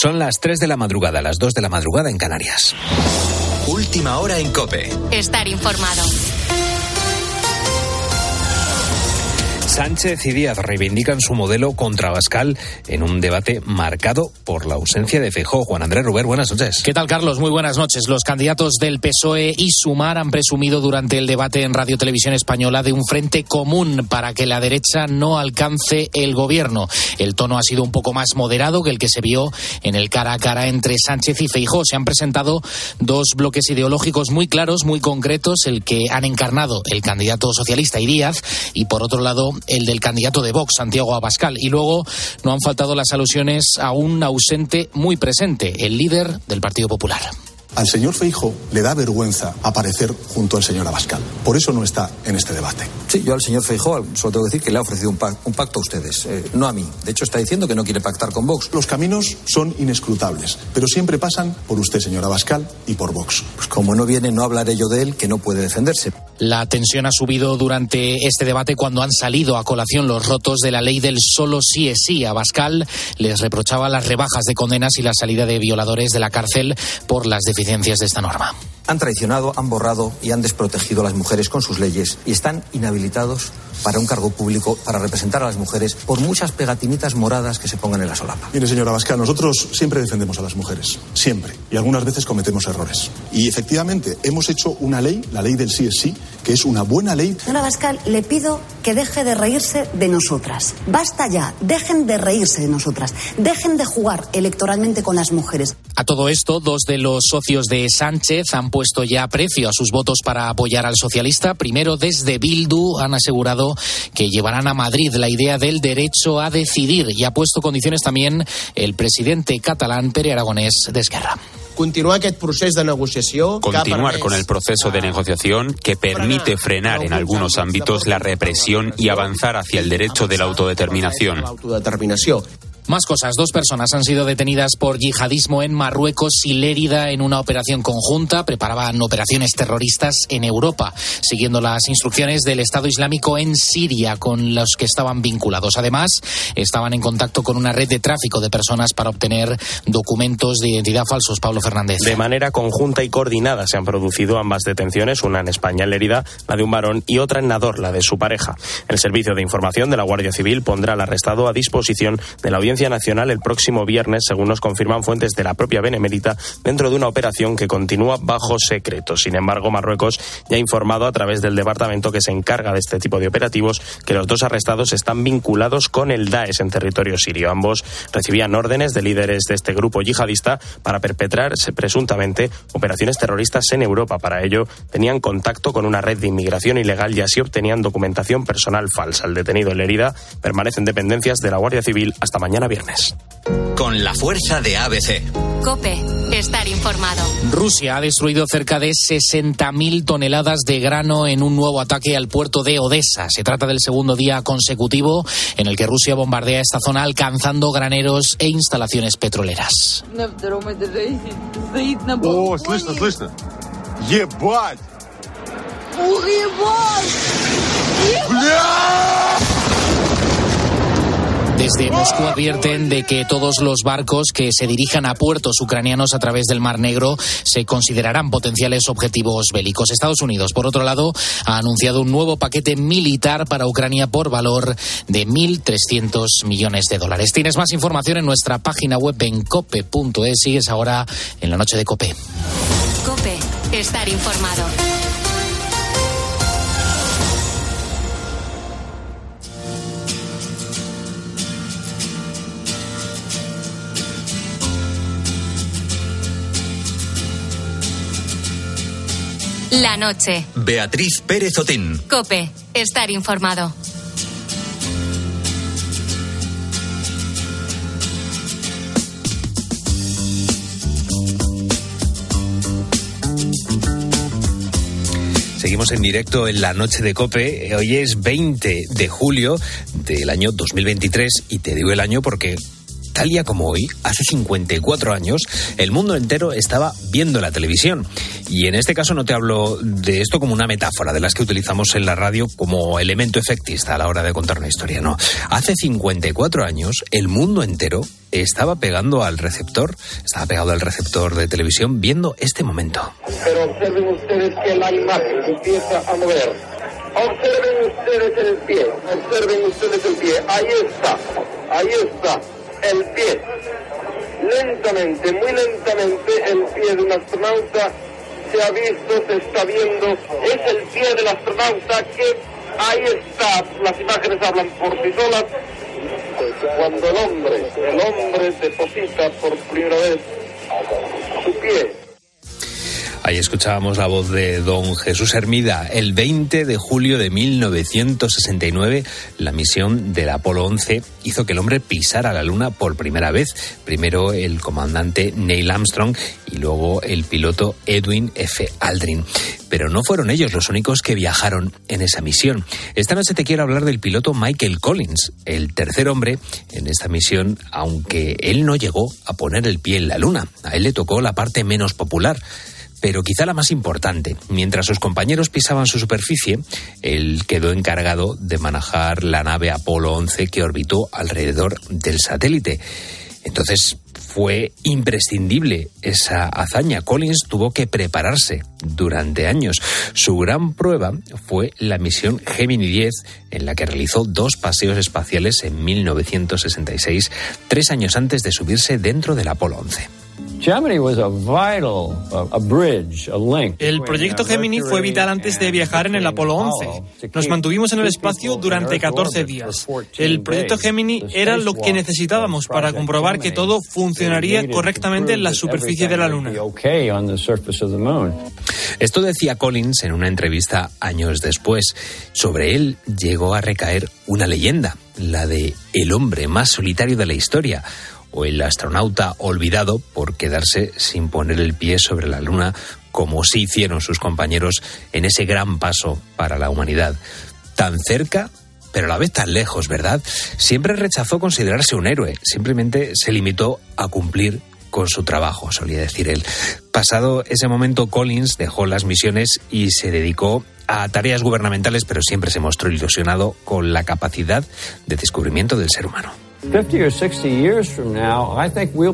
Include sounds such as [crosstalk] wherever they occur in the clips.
Son las 3 de la madrugada, las 2 de la madrugada en Canarias. Última hora en Cope. Estar informado. Sánchez y Díaz reivindican su modelo contra Bascal en un debate marcado por la ausencia de Feijóo. Juan Andrés Ruber, buenas noches. ¿Qué tal, Carlos? Muy buenas noches. Los candidatos del PSOE y Sumar han presumido durante el debate en Radio Televisión Española de un frente común para que la derecha no alcance el gobierno. El tono ha sido un poco más moderado que el que se vio en el cara a cara entre Sánchez y Feijóo. Se han presentado dos bloques ideológicos muy claros, muy concretos, el que han encarnado el candidato socialista y Díaz y, por otro lado, el del candidato de Vox, Santiago Abascal. Y luego no han faltado las alusiones a un ausente muy presente, el líder del Partido Popular. Al señor Feijo le da vergüenza aparecer junto al señor Abascal. Por eso no está en este debate. Sí, yo al señor Feijo solo tengo que decir que le ha ofrecido un, pacto a ustedes, eh, no a mí. De hecho, está diciendo que no quiere pactar con Vox. Los caminos son inescrutables, pero siempre pasan por usted, señor Abascal, y por Vox. Pues como no viene, no hablaré yo de él, que no puede defenderse. La tensión ha subido durante este debate cuando han salido a colación los rotos de la ley del solo sí es sí. Abascal les reprochaba las rebajas de condenas y la salida de violadores de la cárcel por las deficiencias de esta norma. Han traicionado, han borrado y han desprotegido a las mujeres con sus leyes y están inhabilitados para un cargo público, para representar a las mujeres, por muchas pegatinitas moradas que se pongan en la solapa. Mire, señora Abascal, nosotros siempre defendemos a las mujeres, siempre. Y algunas veces cometemos errores. Y efectivamente, hemos hecho una ley, la ley del sí es sí, que es una buena ley. Señora Abascal, le pido que deje de reírse de nosotras. Basta ya, dejen de reírse de nosotras. Dejen de jugar electoralmente con las mujeres. A todo esto, dos de los socios de Sánchez han puesto ya precio a sus votos para apoyar al socialista. Primero, desde Bildu han asegurado que llevarán a Madrid la idea del derecho a decidir y ha puesto condiciones también el presidente catalán Pere Aragonés de Esquerra continuar de Continuar con el proceso de negociación que permite frenar en algunos ámbitos la represión y avanzar hacia el derecho de la autodeterminación. Más cosas. Dos personas han sido detenidas por yihadismo en Marruecos y Lérida en una operación conjunta. Preparaban operaciones terroristas en Europa, siguiendo las instrucciones del Estado Islámico en Siria, con los que estaban vinculados. Además, estaban en contacto con una red de tráfico de personas para obtener documentos de identidad falsos. Pablo Fernández. De manera conjunta y coordinada se han producido ambas detenciones, una en España, en Lérida, la de un varón, y otra en Nador, la de su pareja. El Servicio de Información de la Guardia Civil pondrá al arrestado a disposición de la audiencia Nacional el próximo viernes, según nos confirman fuentes de la propia Benemérita, dentro de una operación que continúa bajo secreto. Sin embargo, Marruecos ya ha informado a través del departamento que se encarga de este tipo de operativos que los dos arrestados están vinculados con el Daesh en territorio sirio. Ambos recibían órdenes de líderes de este grupo yihadista para perpetrar presuntamente operaciones terroristas en Europa. Para ello, tenían contacto con una red de inmigración ilegal y así obtenían documentación personal falsa. El detenido en herida permanece en dependencias de la Guardia Civil hasta mañana viernes. Con la fuerza de ABC. Cope, estar informado. Rusia ha destruido cerca de 60.000 toneladas de grano en un nuevo ataque al puerto de Odessa. Se trata del segundo día consecutivo en el que Rusia bombardea esta zona alcanzando graneros e instalaciones petroleras. Oh, слышно, слышно. Ебать! Desde Moscú advierten de que todos los barcos que se dirijan a puertos ucranianos a través del Mar Negro se considerarán potenciales objetivos bélicos. Estados Unidos, por otro lado, ha anunciado un nuevo paquete militar para Ucrania por valor de 1.300 millones de dólares. Tienes más información en nuestra página web en cope.es. Sigues ahora en la noche de Cope. Cope, estar informado. La noche. Beatriz Pérez Otín. Cope, estar informado. Seguimos en directo en la noche de Cope. Hoy es 20 de julio del año 2023 y te digo el año porque tal día como hoy, hace 54 años, el mundo entero estaba viendo la televisión Y en este caso no te hablo de esto como una metáfora, de las que utilizamos en la radio como elemento efectista a la hora de contar una historia, no. Hace 54 años, el mundo entero estaba pegando al receptor, estaba pegado al receptor de televisión viendo este momento. Pero observen ustedes que la imagen empieza a mover. Observen ustedes el pie, observen ustedes el pie. Ahí está, ahí está, el pie. Lentamente, muy lentamente, el pie de un astronauta se ha visto, se está viendo. Es el pie del astronauta que ahí está. Las imágenes hablan por sí solas cuando el hombre, el hombre deposita por primera vez su pie Ahí escuchábamos la voz de don Jesús Hermida. El 20 de julio de 1969, la misión del Apolo 11 hizo que el hombre pisara la Luna por primera vez. Primero el comandante Neil Armstrong y luego el piloto Edwin F. Aldrin. Pero no fueron ellos los únicos que viajaron en esa misión. Esta noche te quiero hablar del piloto Michael Collins, el tercer hombre en esta misión, aunque él no llegó a poner el pie en la Luna. A él le tocó la parte menos popular pero quizá la más importante. Mientras sus compañeros pisaban su superficie, él quedó encargado de manejar la nave Apolo 11 que orbitó alrededor del satélite. Entonces fue imprescindible esa hazaña. Collins tuvo que prepararse durante años. Su gran prueba fue la misión Gemini 10, en la que realizó dos paseos espaciales en 1966, tres años antes de subirse dentro del Apolo 11. El proyecto Gemini fue vital antes de viajar en el Apolo 11. Nos mantuvimos en el espacio durante 14 días. El proyecto Gemini era lo que necesitábamos para comprobar que todo funcionaría correctamente en la superficie de la Luna. Esto decía Collins en una entrevista años después. Sobre él llegó a recaer una leyenda, la de el hombre más solitario de la historia o el astronauta olvidado por quedarse sin poner el pie sobre la Luna, como sí hicieron sus compañeros en ese gran paso para la humanidad. Tan cerca, pero a la vez tan lejos, ¿verdad? Siempre rechazó considerarse un héroe, simplemente se limitó a cumplir con su trabajo, solía decir él. Pasado ese momento, Collins dejó las misiones y se dedicó a tareas gubernamentales, pero siempre se mostró ilusionado con la capacidad de descubrimiento del ser humano.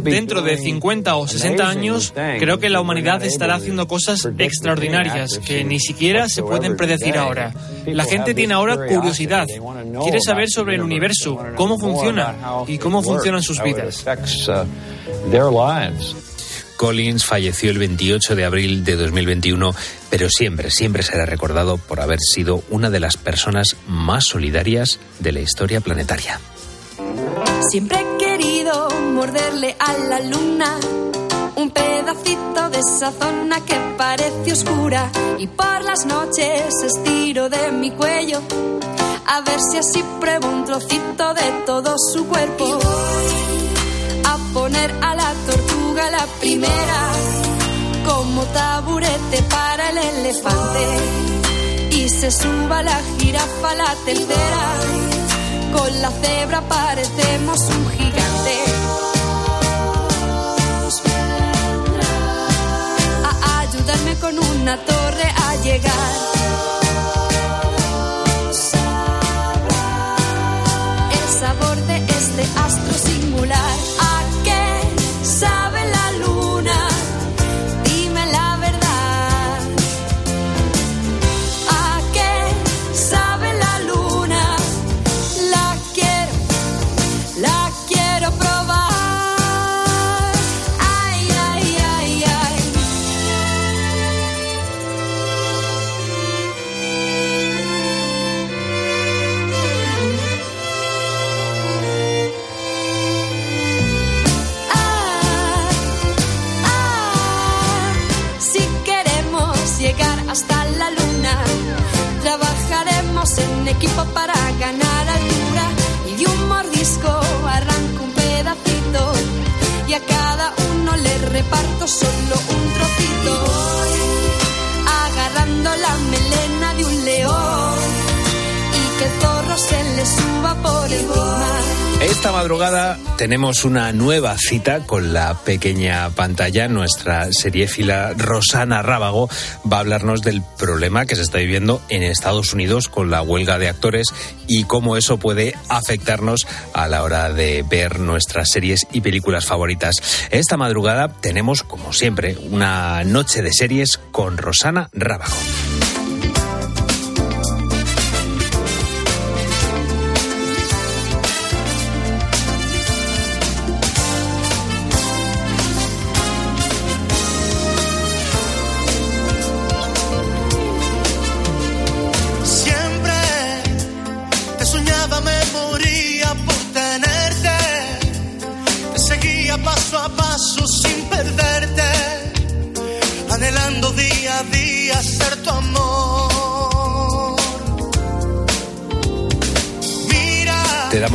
Dentro de 50 o 60 años, creo que la humanidad estará haciendo cosas extraordinarias que ni siquiera se pueden predecir ahora. La gente tiene ahora curiosidad, quiere saber sobre el universo, cómo funciona y cómo funcionan sus vidas. Uh, Collins falleció el 28 de abril de 2021, pero siempre, siempre será recordado por haber sido una de las personas más solidarias de la historia planetaria. Siempre he querido morderle a la luna un pedacito de esa zona que parece oscura. Y por las noches estiro de mi cuello a ver si así pruebo un trocito de todo su cuerpo. a poner a la tortuga la primera como taburete para el elefante. Y se suba la jirafa la tercera con la cebra parecemos un gigante. A ayudarme con una torre a llegar. El sabor de este astro singular. Equipo para ganar altura. Y de un mordisco arranco un pedacito. Y a cada uno le reparto solo un Esta madrugada tenemos una nueva cita con la pequeña pantalla. Nuestra seriéfila Rosana Rábago va a hablarnos del problema que se está viviendo en Estados Unidos con la huelga de actores y cómo eso puede afectarnos a la hora de ver nuestras series y películas favoritas. Esta madrugada tenemos, como siempre, una noche de series con Rosana Rábago.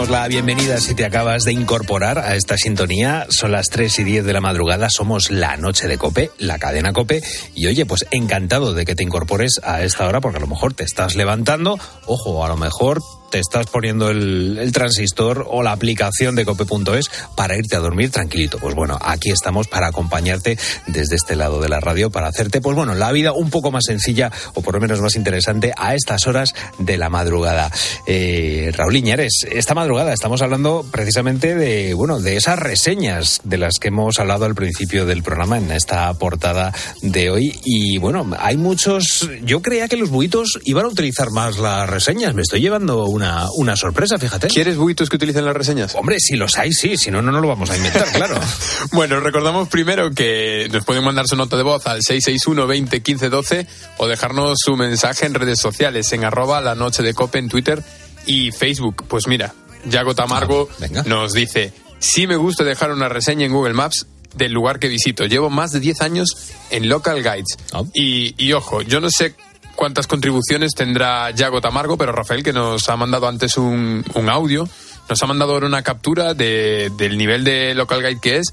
La bienvenida si te acabas de incorporar a esta sintonía. Son las 3 y 10 de la madrugada, somos la noche de Cope, la cadena Cope. Y oye, pues encantado de que te incorpores a esta hora porque a lo mejor te estás levantando, ojo, a lo mejor te estás poniendo el, el transistor o la aplicación de cope.es para irte a dormir tranquilito. Pues bueno, aquí estamos para acompañarte desde este lado de la radio, para hacerte, pues bueno, la vida un poco más sencilla o por lo menos más interesante a estas horas de la madrugada. Eh, Raúl Iñares, esta madrugada estamos hablando precisamente de, bueno, de esas reseñas de las que hemos hablado al principio del programa en esta portada de hoy. Y bueno, hay muchos, yo creía que los buitos iban a utilizar más las reseñas. Me estoy llevando una, una sorpresa, fíjate. ¿Quieres buitos que utilicen las reseñas? Hombre, si los hay, sí, si no, no, no lo vamos a inventar, claro. [laughs] bueno, recordamos primero que nos pueden mandar su nota de voz al 661 20 15 12 o dejarnos su mensaje en redes sociales, en arroba la noche de cope en Twitter y Facebook. Pues mira, Yago Tamargo nos dice, sí me gusta dejar una reseña en Google Maps del lugar que visito. Llevo más de 10 años en Local Guides. Y, y ojo, yo no sé cuántas contribuciones tendrá Yago Tamargo, pero Rafael, que nos ha mandado antes un, un audio, nos ha mandado ahora una captura de, del nivel de Local Guide que es.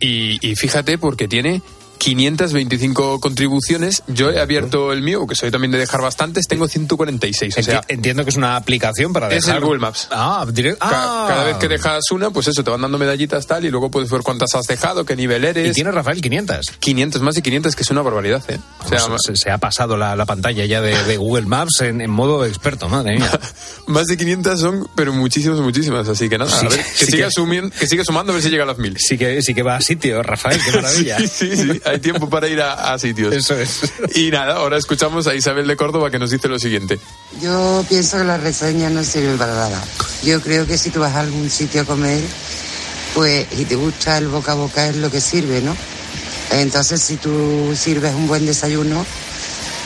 Y, y fíjate, porque tiene 525 contribuciones. Yo he abierto el mío, que soy también de dejar bastantes, tengo 146. O sea, Enti- entiendo que es una aplicación para es dejar... el Google Maps. Ah, direct- Ca- ah. Cada vez que dejas una, pues eso, te van dando medallitas tal y luego puedes ver cuántas has dejado, qué nivel eres. Y tiene Rafael 500. 500, más de 500, que es una barbaridad, ¿eh? O sea, Vamos, se, se ha pasado la, la pantalla ya de, de Google Maps en, en modo experto, madre mía. [laughs] más de 500 son, pero muchísimas, muchísimas. Así que nada, Sí, a ver, que, sí siga que- sumiendo- que siga sumando a ver si llega a las mil. Sí que, sí que va a sitio, Rafael, qué [laughs] maravilla. Sí, sí, sí, hay tiempo para ir a, a sitios. Eso es. Y nada, ahora escuchamos a Isabel de Córdoba que nos dice lo siguiente. Yo pienso que las reseñas no sirven para nada. Yo creo que si tú vas a algún sitio a comer, pues y te gusta el boca a boca es lo que sirve, ¿no? Entonces si tú sirves un buen desayuno,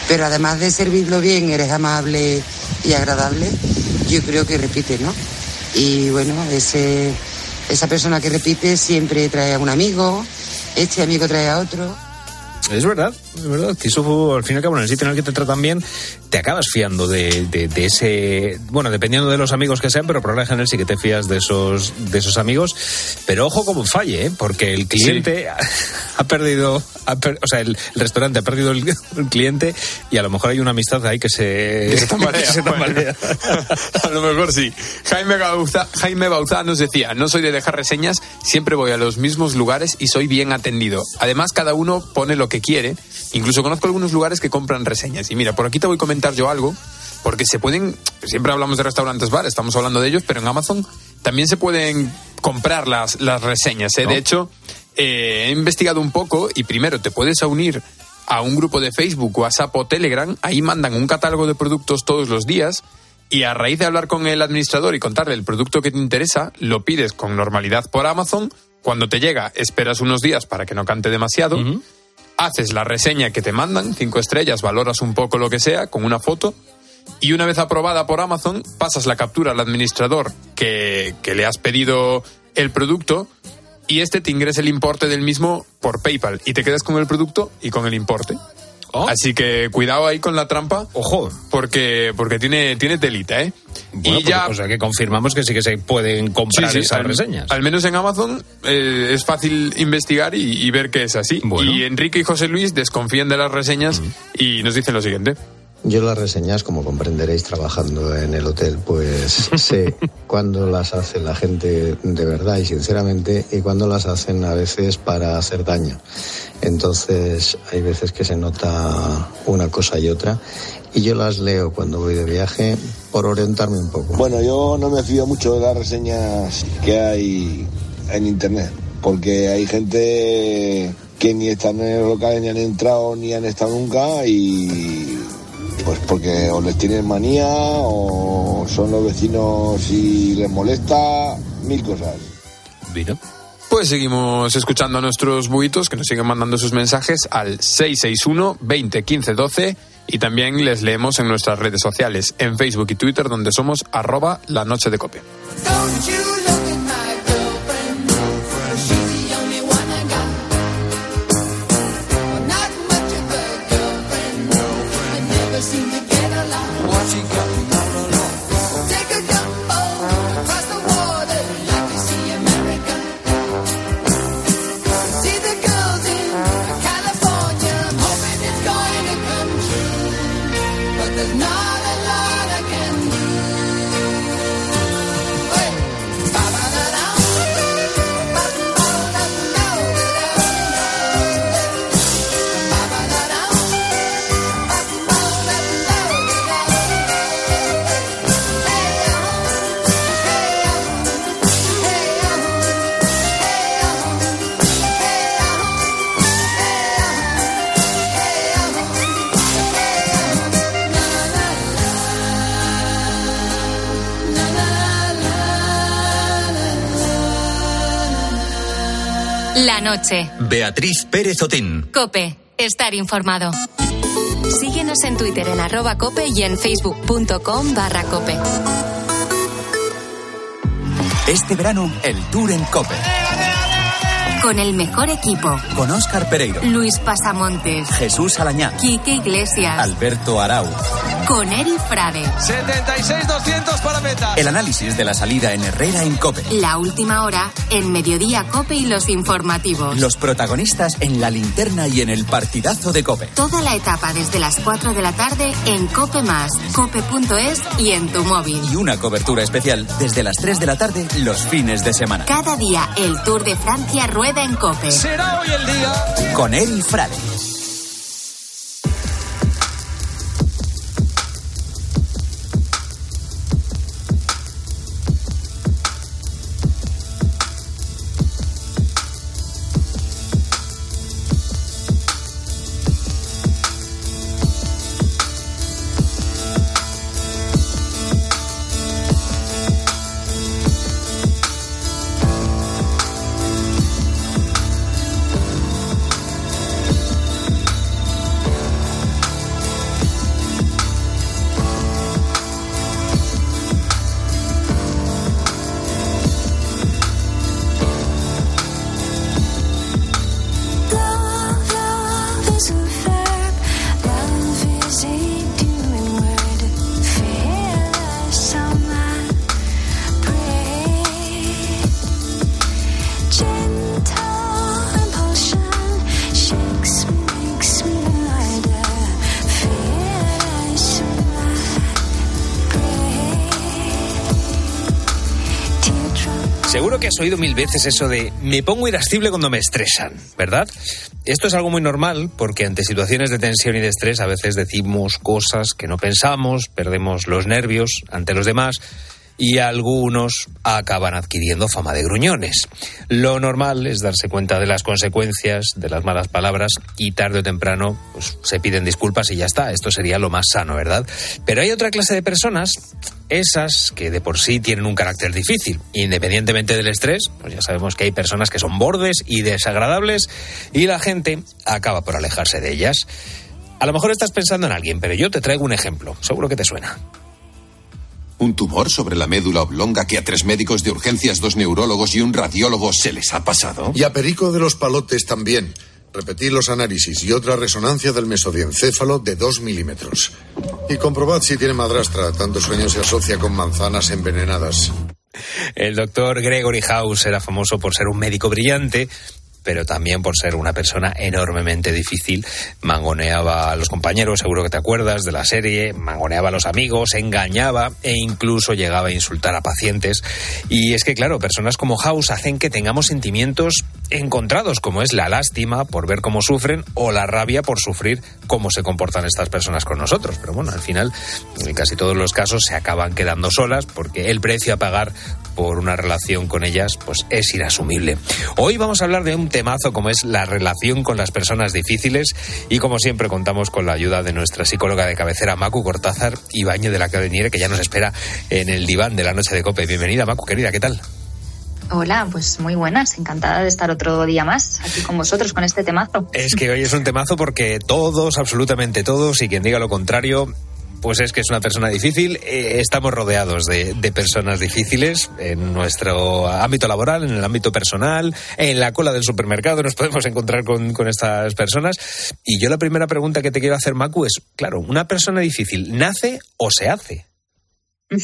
pero además de servirlo bien, eres amable y agradable, yo creo que repite, ¿no? Y bueno, ese, esa persona que repite siempre trae a un amigo, este amigo trae a otro. Es verdad, es verdad. Que eso, al fin y al cabo, en el sitio en el que te tratan bien, te acabas fiando de, de- de ese. Bueno, dependiendo de los amigos que sean, pero por regla general sí que te fías de esos, de esos amigos. Pero ojo como falle, ¿eh? porque el cliente ha perdido. ha per- o sea, el, el restaurante ha perdido el, el cliente y a lo mejor hay una amistad ahí que se. Que se tambalea. [laughs] que se tambalea. [laughs] a lo mejor sí. Jaime Bauza, Jaime Bauzá nos decía, no soy de dejar reseñas, siempre voy a los mismos lugares y soy bien atendido. Además, cada uno pone lo que quiere. Incluso conozco algunos lugares que compran reseñas. Y mira, por aquí te voy a comentar yo algo, porque se pueden, siempre hablamos de restaurantes bar, estamos hablando de ellos, pero en Amazon también se pueden comprar las, las reseñas. ¿eh? ¿No? De hecho, eh, he investigado un poco y primero te puedes unir a un grupo de Facebook, WhatsApp o Telegram, ahí mandan un catálogo de productos todos los días y a raíz de hablar con el administrador y contarle el producto que te interesa, lo pides con normalidad por Amazon, cuando te llega esperas unos días para que no cante demasiado, haces la reseña que te mandan, cinco estrellas, valoras un poco lo que sea, con una foto, y una vez aprobada por Amazon, pasas la captura al administrador que, que le has pedido el producto y este te ingresa el importe del mismo por PayPal y te quedas con el producto y con el importe. Así que cuidado ahí con la trampa. Ojo. Porque, porque tiene, tiene telita, ¿eh? Bueno, y ya. pues, o sea que confirmamos que sí que se pueden comprar Sí, sí, esas al, reseñas. al menos en Amazon eh, es fácil investigar y, y ver que es así. Y Enrique y José Luis desconfían de las reseñas y nos dicen lo siguiente. Yo las reseñas, como comprenderéis trabajando en el hotel, pues [laughs] sé cuándo las hace la gente de verdad y sinceramente y cuándo las hacen a veces para hacer daño. Entonces hay veces que se nota una cosa y otra y yo las leo cuando voy de viaje por orientarme un poco. Bueno, yo no me fío mucho de las reseñas que hay en internet porque hay gente que ni están en el local ni han entrado ni han estado nunca y pues porque o les tienen manía o son los vecinos y les molesta, mil cosas. ¿Vino? Pues seguimos escuchando a nuestros buitos que nos siguen mandando sus mensajes al 661 20 15 12 y también les leemos en nuestras redes sociales, en Facebook y Twitter, donde somos arroba la noche de copia. Beatriz Pérez Otín. Cope. Estar informado. Síguenos en Twitter en arroba cope y en facebook.com barra cope. Este verano, el Tour en Cope. Con el mejor equipo. Con Óscar Pereiro. Luis Pasamontes. Jesús Alañá. Quique Iglesias. Alberto Arau. Con Eri Frade. 76-200 meta. El análisis de la salida en Herrera en Cope. La última hora en Mediodía Cope y los informativos. Los protagonistas en la linterna y en el partidazo de Cope. Toda la etapa desde las 4 de la tarde en Cope Más, cope.es y en tu móvil. Y una cobertura especial desde las 3 de la tarde los fines de semana. Cada día el Tour de Francia rueda en Cope. Será hoy el día. Con Eri Frade. Veces eso de me pongo irascible cuando me estresan, ¿verdad? Esto es algo muy normal porque ante situaciones de tensión y de estrés a veces decimos cosas que no pensamos, perdemos los nervios ante los demás y algunos acaban adquiriendo fama de gruñones. Lo normal es darse cuenta de las consecuencias de las malas palabras y tarde o temprano pues, se piden disculpas y ya está. Esto sería lo más sano, ¿verdad? Pero hay otra clase de personas, esas que de por sí tienen un carácter difícil. Independientemente del estrés, pues ya sabemos que hay personas que son bordes y desagradables y la gente acaba por alejarse de ellas. A lo mejor estás pensando en alguien, pero yo te traigo un ejemplo. Seguro que te suena. Un tumor sobre la médula oblonga que a tres médicos de urgencias, dos neurólogos y un radiólogo se les ha pasado. Y a Perico de los Palotes también. Repetid los análisis y otra resonancia del mesodiencéfalo de dos milímetros. Y comprobad si tiene madrastra. Tanto sueño se asocia con manzanas envenenadas. El doctor Gregory House era famoso por ser un médico brillante, pero también por ser una persona enormemente difícil. Mangoneaba a los compañeros, seguro que te acuerdas de la serie, mangoneaba a los amigos, engañaba e incluso llegaba a insultar a pacientes. Y es que, claro, personas como House hacen que tengamos sentimientos encontrados, como es la lástima por ver cómo sufren o la rabia por sufrir cómo se comportan estas personas con nosotros. Pero bueno, al final, en casi todos los casos se acaban quedando solas porque el precio a pagar por una relación con ellas pues es inasumible. Hoy vamos a hablar de un temazo como es la relación con las personas difíciles y como siempre contamos con la ayuda de nuestra psicóloga de cabecera Macu Cortázar y Baño de la Cadeniere que ya nos espera en el diván de la noche de Cope. Bienvenida Macu, querida, ¿qué tal? Hola, pues muy buenas, encantada de estar otro día más aquí con vosotros con este temazo. Es que hoy es un temazo porque todos, absolutamente todos, y quien diga lo contrario, pues es que es una persona difícil. Eh, estamos rodeados de, personas difíciles en nuestro ámbito laboral, en el ámbito personal, en la cola del supermercado nos podemos encontrar con, con estas personas. Y yo la primera pregunta que te quiero hacer, Macu, es, claro, ¿una persona difícil nace o se hace? [laughs]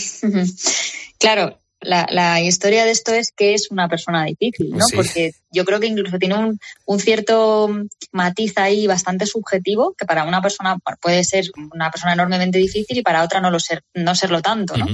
claro, la, historia de esto es que es una persona difícil, ¿no? Porque yo creo que incluso tiene un, un, cierto matiz ahí bastante subjetivo, que para una persona puede ser una persona enormemente difícil y para otra no, lo ser, no serlo tanto, ¿no?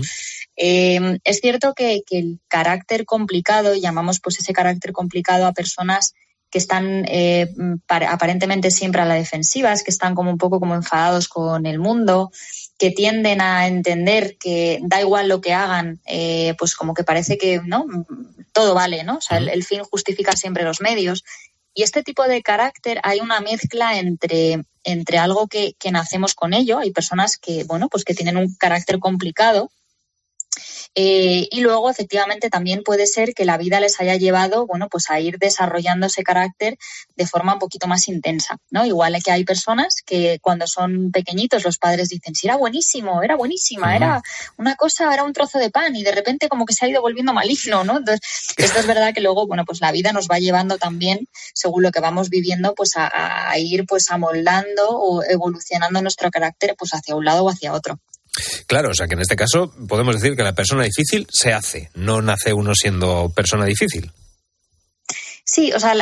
Eh, es cierto que, el carácter complicado, llamamos pues ese carácter complicado a personas que están eh, aparentemente siempre a la defensiva, que están como un poco como enfadados con el mundo, que tienden a entender que da igual lo que hagan, eh, pues como que parece que no todo vale, ¿no? O sea, el, fin justifica siempre los medios. Y este tipo de carácter hay una mezcla entre, entre algo que, que nacemos con ello. Hay personas que, bueno, pues que tienen un carácter complicado eh, y luego, efectivamente, también puede ser que la vida les haya llevado, bueno, pues a ir desarrollando ese carácter de forma un poquito más intensa, ¿no? Igual que hay personas que cuando son pequeñitos los padres dicen, sí, era buenísimo, era buenísima, era una cosa, era un trozo de pan y de repente como que se ha ido volviendo maligno, ¿no? Entonces, esto es verdad que luego, bueno, pues la vida nos va llevando también, según lo que vamos viviendo, pues a, a ir pues amoldando o evolucionando nuestro carácter pues hacia un lado o hacia otro. Claro, o sea que en este caso podemos decir que la persona difícil se hace, no nace uno siendo persona difícil. Sí, o sea,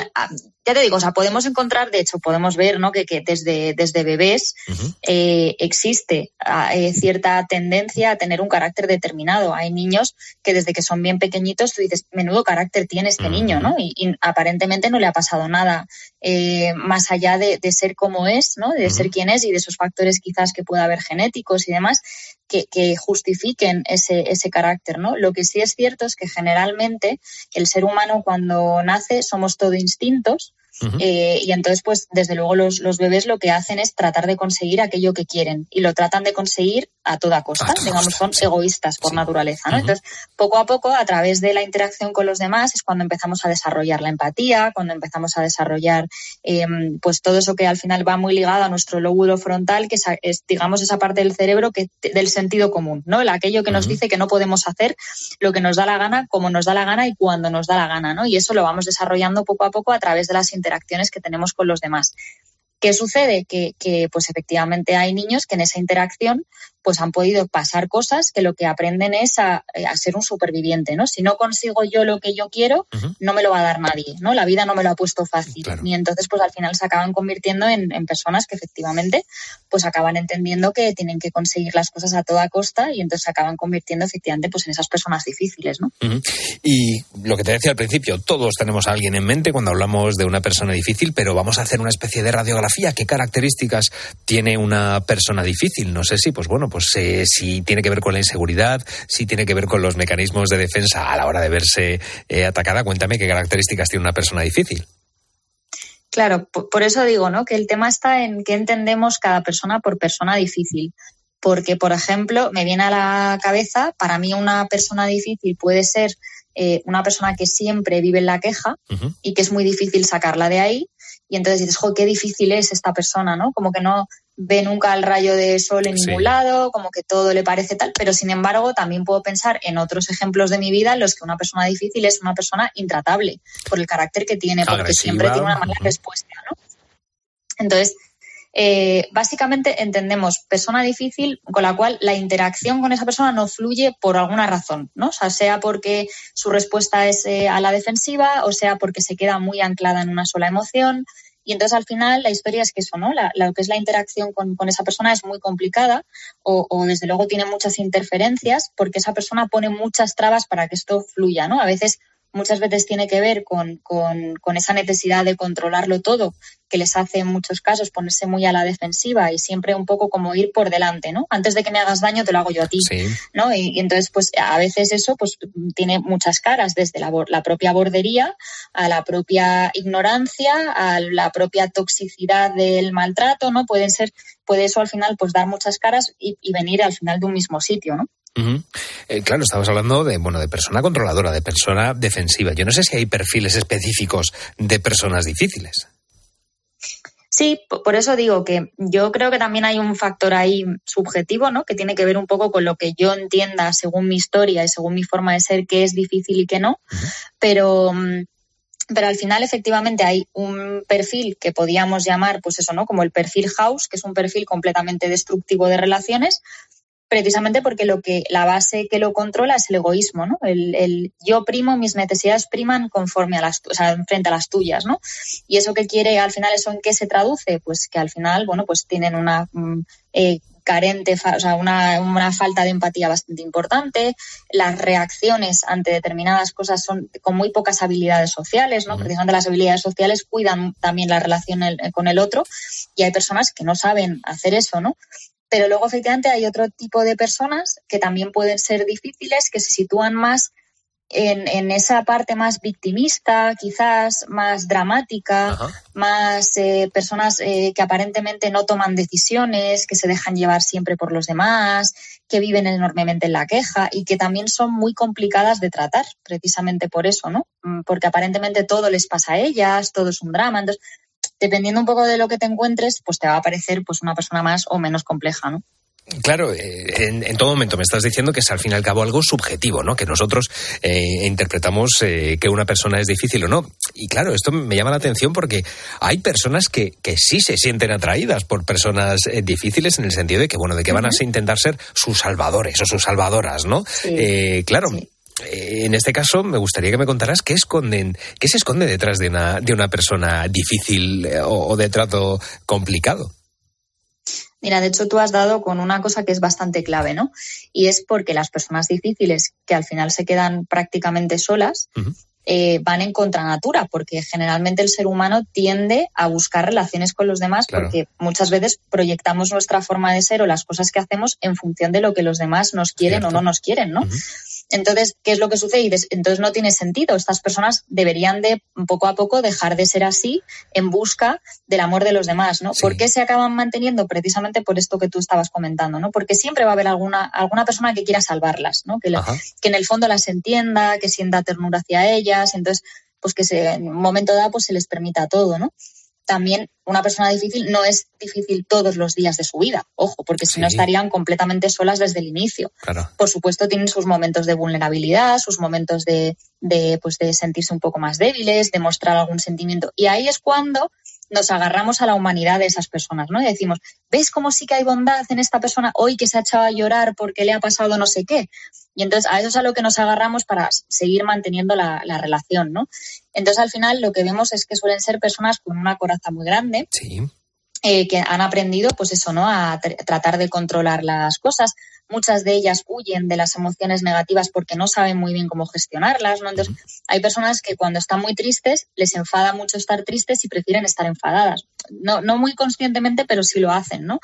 ya te digo, o sea, podemos encontrar, de hecho, podemos ver, ¿no? Que, desde, desde bebés eh, existe ah, eh, cierta tendencia a tener un carácter determinado. Hay niños que desde que son bien pequeñitos tú dices, menudo carácter tiene este niño, ¿no? Y, aparentemente no le ha pasado nada eh, más allá de, ser como es, ¿no? De ser quien es y de esos factores quizás que pueda haber genéticos y demás que, que justifiquen ese, ese carácter, ¿no? Lo que sí es cierto es que generalmente el ser humano cuando nace somos todo instintos eh, y entonces, pues, desde luego los, los, bebés lo que hacen es tratar de conseguir aquello que quieren y lo tratan de conseguir a toda costa. Digamos, son egoístas por naturaleza, ¿no? Entonces, poco a poco, a través de la interacción con los demás, es cuando empezamos a desarrollar la empatía, cuando empezamos a desarrollar, em, pues, todo eso que al final va muy ligado a nuestro lóbulo frontal, que es, digamos, esa parte del cerebro que del sentido común, ¿no? El, aquello que nos dice que no podemos hacer lo que nos da la gana, como nos da la gana y cuando nos da la gana, ¿no? Y eso lo vamos desarrollando poco a poco a través de las interacciones interacciones que tenemos con los demás. ¿Qué sucede? Que, que, pues efectivamente hay niños que en esa interacción pues han podido pasar cosas que lo que aprenden es a, ser un superviviente, ¿no? Si no consigo yo lo que yo quiero, no me lo va a dar nadie, ¿no? La vida no me lo ha puesto fácil. Y entonces, pues al final se acaban convirtiendo en, personas que efectivamente, pues acaban entendiendo que tienen que conseguir las cosas a toda costa y entonces se acaban convirtiendo efectivamente pues en esas personas difíciles, ¿no? Y lo que te decía al principio, todos tenemos a alguien en mente cuando hablamos de una persona difícil, pero vamos a hacer una especie de radiografía. ¿Qué características tiene una persona difícil? No sé si, pues bueno, pues eh, si tiene que ver con la inseguridad, si tiene que ver con los mecanismos de defensa a la hora de verse eh, atacada. Cuéntame qué características tiene una persona difícil. Claro, por eso digo, ¿no? Que el tema está en qué entendemos cada persona por persona difícil. Porque, por ejemplo, me viene a la cabeza, para mí una persona difícil puede ser eh, una persona que siempre vive en la queja y que es muy difícil sacarla de ahí. Y entonces dices, jo, qué difícil es esta persona, ¿no? Como que no, ve nunca el rayo de sol en ningún lado, como que todo le parece tal, pero sin embargo también puedo pensar en otros ejemplos de mi vida en los que una persona difícil es una persona intratable por el carácter que tiene, porque siempre tiene una mala respuesta, ¿no? Entonces, Eh, básicamente entendemos persona difícil con la cual la interacción con esa persona no fluye por alguna razón, ¿no? O sea, sea porque su respuesta es eh, a la defensiva o sea porque se queda muy anclada en una sola emoción. Y entonces al final la historia es que eso, ¿no? La, lo que es la interacción con, esa persona es muy complicada o, o, desde luego tiene muchas interferencias porque esa persona pone muchas trabas para que esto fluya, ¿no? A veces muchas veces tiene que ver con, con, con, esa necesidad de controlarlo todo, que les hace en muchos casos ponerse muy a la defensiva y siempre un poco como ir por delante, ¿no? Antes de que me hagas daño, te lo hago yo a ti, sí. ¿no? Y, y, entonces, pues a veces eso pues tiene muchas caras, desde la, la propia bordería a la propia ignorancia, a la propia toxicidad del maltrato, ¿no? Pueden ser, puede eso al final pues dar muchas caras y, y venir al final de un mismo sitio, ¿no? Uh -huh. eh, claro, estamos hablando de bueno de persona controladora, de persona defensiva. Yo no sé si hay perfiles específicos de personas difíciles. Sí, por eso digo que yo creo que también hay un factor ahí subjetivo, ¿no? Que tiene que ver un poco con lo que yo entienda según mi historia y según mi forma de ser qué es difícil y qué no. Uh -huh. Pero pero al final efectivamente hay un perfil que podíamos llamar, pues eso, ¿no? Como el perfil house, que es un perfil completamente destructivo de relaciones, precisamente porque lo que la base que lo controla es el egoísmo, ¿no? El, el, yo primo, mis necesidades priman conforme a las, o sea, frente a las tuyas, ¿no? Y eso que quiere, al final, eso en qué se traduce, pues que al final, bueno, pues tienen una eh, carente, o sea, una, una, falta de empatía bastante importante. Las reacciones ante determinadas cosas son con muy pocas habilidades sociales, ¿no? Precisamente las habilidades sociales cuidan también la relación el, con el otro y hay personas que no saben hacer eso, ¿no? Pero luego, efectivamente, hay otro tipo de personas que también pueden ser difíciles, que se sitúan más en, en esa parte más victimista, quizás más dramática, Ajá. más eh, personas eh, que aparentemente no toman decisiones, que se dejan llevar siempre por los demás, que viven enormemente en la queja y que también son muy complicadas de tratar, precisamente por eso, ¿no? Mm, porque aparentemente todo les pasa a ellas, todo es un drama. Entonces, dependiendo un poco de lo que te encuentres, pues te va a parecer pues una persona más o menos compleja, ¿no? Claro, eh, en, en, todo momento me estás diciendo que es al fin y al cabo algo subjetivo, ¿no? Que nosotros eh, interpretamos eh, que una persona es difícil o no. Y claro, esto me llama la atención porque hay personas que, que sí se sienten atraídas por personas eh, difíciles en el sentido de que, bueno, de que van a intentar ser sus salvadores o sus salvadoras, ¿no? Sí. Eh, claro. Sí en este caso, me gustaría que me contaras qué esconden, qué se esconde detrás de una, de una persona difícil o, o de trato complicado. Mira, de hecho tú has dado con una cosa que es bastante clave, ¿no? Y es porque las personas difíciles que al final se quedan prácticamente solas uh -huh. eh, van en contranatura, porque generalmente el ser humano tiende a buscar relaciones con los demás claro. porque muchas veces proyectamos nuestra forma de ser o las cosas que hacemos en función de lo que los demás nos quieren Cierto. o no nos quieren, ¿no? Uh -huh. Entonces, ¿qué es lo que sucede? Entonces no tiene sentido. Estas personas deberían de poco a poco dejar de ser así en busca del amor de los demás, ¿no? Sí. ¿Por qué se acaban manteniendo? Precisamente por esto que tú estabas comentando, ¿no? Porque siempre va a haber alguna, alguna persona que quiera salvarlas, ¿no? Que, le, que en el fondo las entienda, que sienta ternura hacia ellas, entonces, pues que se, en un momento dado pues se les permita todo, ¿no? También una persona difícil no es difícil todos los días de su vida, ojo, porque si sí. no estarían completamente solas desde el inicio. Claro. Por supuesto, tienen sus momentos de vulnerabilidad, sus momentos de, de, pues de sentirse un poco más débiles, de mostrar algún sentimiento. Y ahí es cuando nos agarramos a la humanidad de esas personas, ¿no? Y decimos, ¿ves cómo sí que hay bondad en esta persona hoy que se ha echado a llorar porque le ha pasado no sé qué? Y entonces a eso es a lo que nos agarramos para seguir manteniendo la, la relación, ¿no? Entonces al final lo que vemos es que suelen ser personas con una coraza muy grande. Sí. Eh, que han aprendido, pues eso, ¿no? A tr tratar de controlar las cosas. Muchas de ellas huyen de las emociones negativas porque no saben muy bien cómo gestionarlas, ¿no? Entonces, uh -huh. hay personas que cuando están muy tristes les enfada mucho estar tristes y prefieren estar enfadadas. No, no muy conscientemente, pero sí lo hacen, ¿no?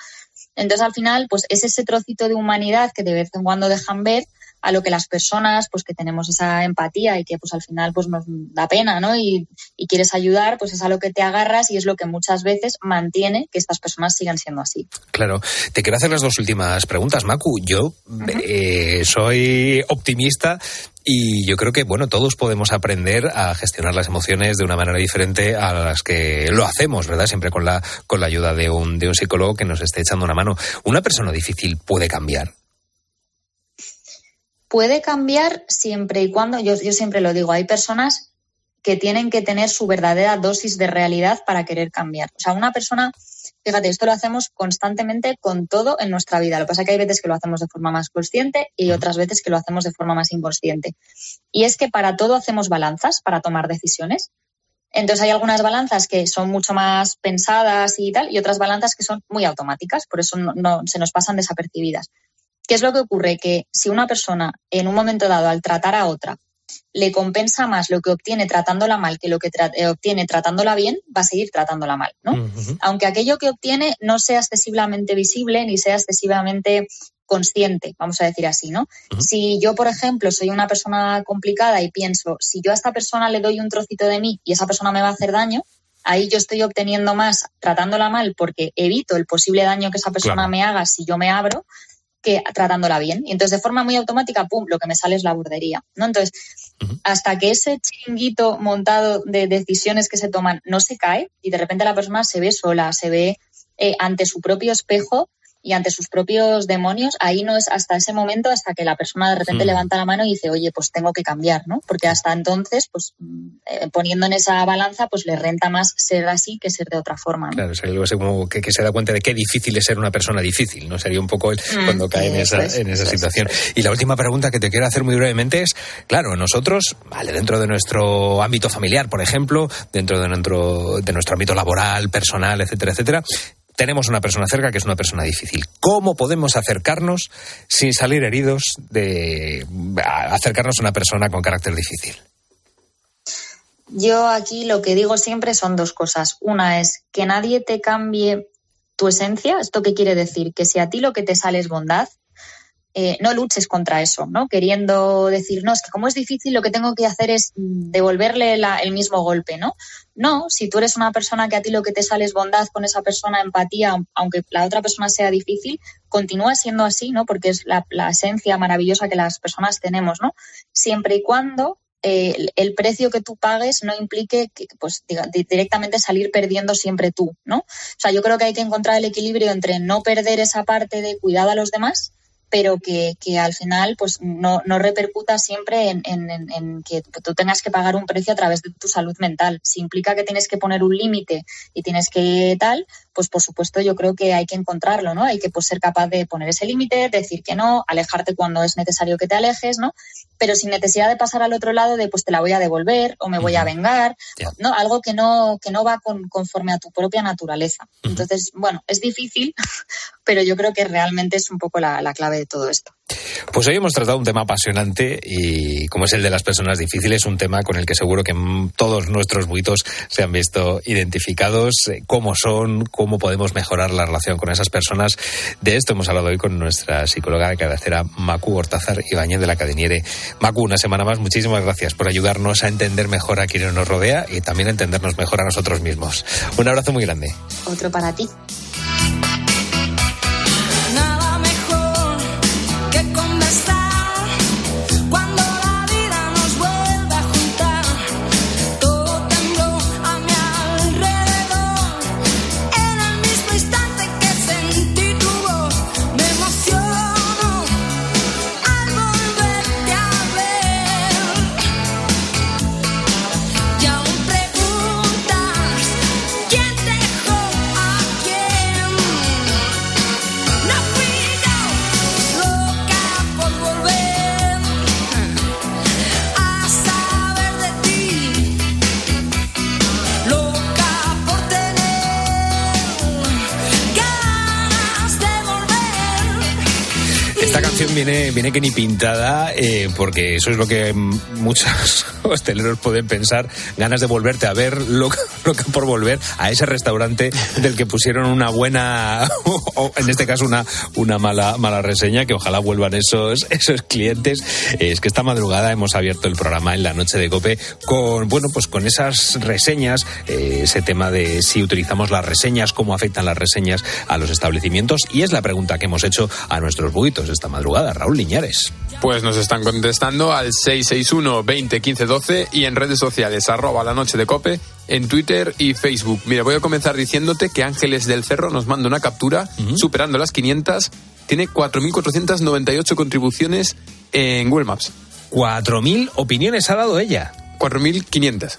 Entonces, al final, pues es ese trocito de humanidad que de vez en cuando dejan ver a lo que las personas, pues que tenemos esa empatía y que pues al final pues nos da pena, ¿no? Y, y, quieres ayudar, pues es a lo que te agarras y es lo que muchas veces mantiene que estas personas sigan siendo así. Claro. Te quiero hacer las dos últimas preguntas, Macu. Yo uh -huh. eh, soy optimista y yo creo que, bueno, todos podemos aprender a gestionar las emociones de una manera diferente a las que lo hacemos, ¿verdad? Siempre con la, con la ayuda de un, de un psicólogo que nos esté echando una mano. ¿Una persona difícil puede cambiar? Puede cambiar siempre y cuando, yo, yo siempre lo digo, hay personas que tienen que tener su verdadera dosis de realidad para querer cambiar. O sea, una persona Fíjate, esto lo hacemos constantemente con todo en nuestra vida. Lo que pasa es que hay veces que lo hacemos de forma más consciente y otras veces que lo hacemos de forma más inconsciente. Y es que para todo hacemos balanzas para tomar decisiones. Entonces hay algunas balanzas que son mucho más pensadas y tal, y otras balanzas que son muy automáticas, por eso no, se nos pasan desapercibidas. ¿Qué es lo que ocurre? Que si una persona en un momento dado al tratar a otra le compensa más lo que obtiene tratándola mal que lo que eh, obtiene tratándola bien, va a seguir tratándola mal, ¿no? Aunque aquello que obtiene no sea excesivamente visible ni sea excesivamente consciente, vamos a decir así, ¿no? Si yo, por ejemplo, soy una persona complicada y pienso, si yo a esta persona le doy un trocito de mí y esa persona me va a hacer daño, ahí yo estoy obteniendo más tratándola mal porque evito el posible daño que esa persona me haga si yo me abro que tratándola bien. Y entonces, de forma muy automática, pum, lo que me sale es la burdería, ¿no? Entonces, hasta que ese chinguito montado de decisiones que se toman no se cae y de repente la persona se ve sola, se ve eh, ante su propio espejo, y ante sus propios demonios, ahí no es hasta ese momento, hasta que la persona de repente hmm. levanta la mano y dice, oye, pues tengo que cambiar, ¿no? Porque hasta entonces, pues eh, poniendo en esa balanza, pues le renta más ser así que ser de otra forma. ¿no? Claro, sería algo así como que, se da cuenta de qué difícil es ser una persona difícil, ¿no? Sería un poco hmm, cuando cae en esa, en esa situación. Y la última pregunta que te quiero hacer muy brevemente es, claro, nosotros, vale, dentro de nuestro ámbito familiar, por ejemplo, dentro de nuestro, de nuestro ámbito laboral, personal, etcétera, etcétera, tenemos una persona cerca que es una persona difícil. ¿Cómo podemos acercarnos sin salir heridos de acercarnos a una persona con carácter difícil? Yo aquí lo que digo siempre son dos cosas. Una es que nadie te cambie tu esencia. ¿Esto qué quiere decir? Que si a ti lo que te sale es bondad, eh, no luches contra eso, ¿no? Queriendo decir, no, es que como es difícil, lo que tengo que hacer es devolverle el mismo golpe, ¿no? No, si tú eres una persona que a ti lo que te sale es bondad con esa persona, empatía, aunque la otra persona sea difícil, continúa siendo así, ¿no? Porque es la, esencia maravillosa que las personas tenemos, ¿no? Siempre y cuando eh, el, precio que tú pagues no implique que, pues, directamente salir perdiendo siempre tú, ¿no? O sea, yo creo que hay que encontrar el equilibrio entre no perder esa parte de cuidado a los demás, pero que, que al final pues no, no repercuta siempre en, en, en, que tú tengas que pagar un precio a través de tu salud mental. Si implica que tienes que poner un límite y tienes que tal, pues por supuesto yo creo que hay que encontrarlo, ¿no? Hay que pues, ser capaz de poner ese límite, decir que no, alejarte cuando es necesario que te alejes, ¿no? Pero sin necesidad de pasar al otro lado de pues te la voy a devolver o me voy a vengar, ¿no? Algo que no, que no va con, conforme a tu propia naturaleza. Entonces, bueno, es difícil, [laughs] pero yo creo que realmente es un poco la, la clave de todo esto. Pues hoy hemos tratado un tema apasionante y como es el de las personas difíciles, un tema con el que seguro que todos nuestros buitos se han visto identificados, eh, cómo son, cómo podemos mejorar la relación con esas personas. De esto hemos hablado hoy con nuestra psicóloga de cabecera, Macu Hortázar Ibañez de la Cadeniere. Macu, una semana más, muchísimas gracias por ayudarnos a entender mejor a quien nos rodea y también a entendernos mejor a nosotros mismos. Un abrazo muy grande. Otro para ti. Viene, viene que ni pintada, eh, porque eso es lo que muchos [laughs] hosteleros pueden pensar, ganas de volverte a ver, [laughs] loca, por volver a ese restaurante del que pusieron una buena, [laughs] o en este caso una, una mala, mala reseña, que ojalá vuelvan esos, esos clientes. Es que esta madrugada hemos abierto el programa en la noche de Cope con, bueno, pues con esas reseñas, eh, ese tema de si utilizamos las reseñas, cómo afectan las reseñas a los establecimientos, y es la pregunta que hemos hecho a nuestros buitos esta madrugada, Raúl Liñares. Pues nos están contestando al 661 20 15 12 y en redes sociales, arroba la noche de cope, en Twitter y Facebook. Mira, voy a comenzar diciéndote que Ángeles del Cerro nos manda una captura superando las 500, tiene 4.498 contribuciones en Google Maps. 4.000 opiniones ha dado ella. 4.500.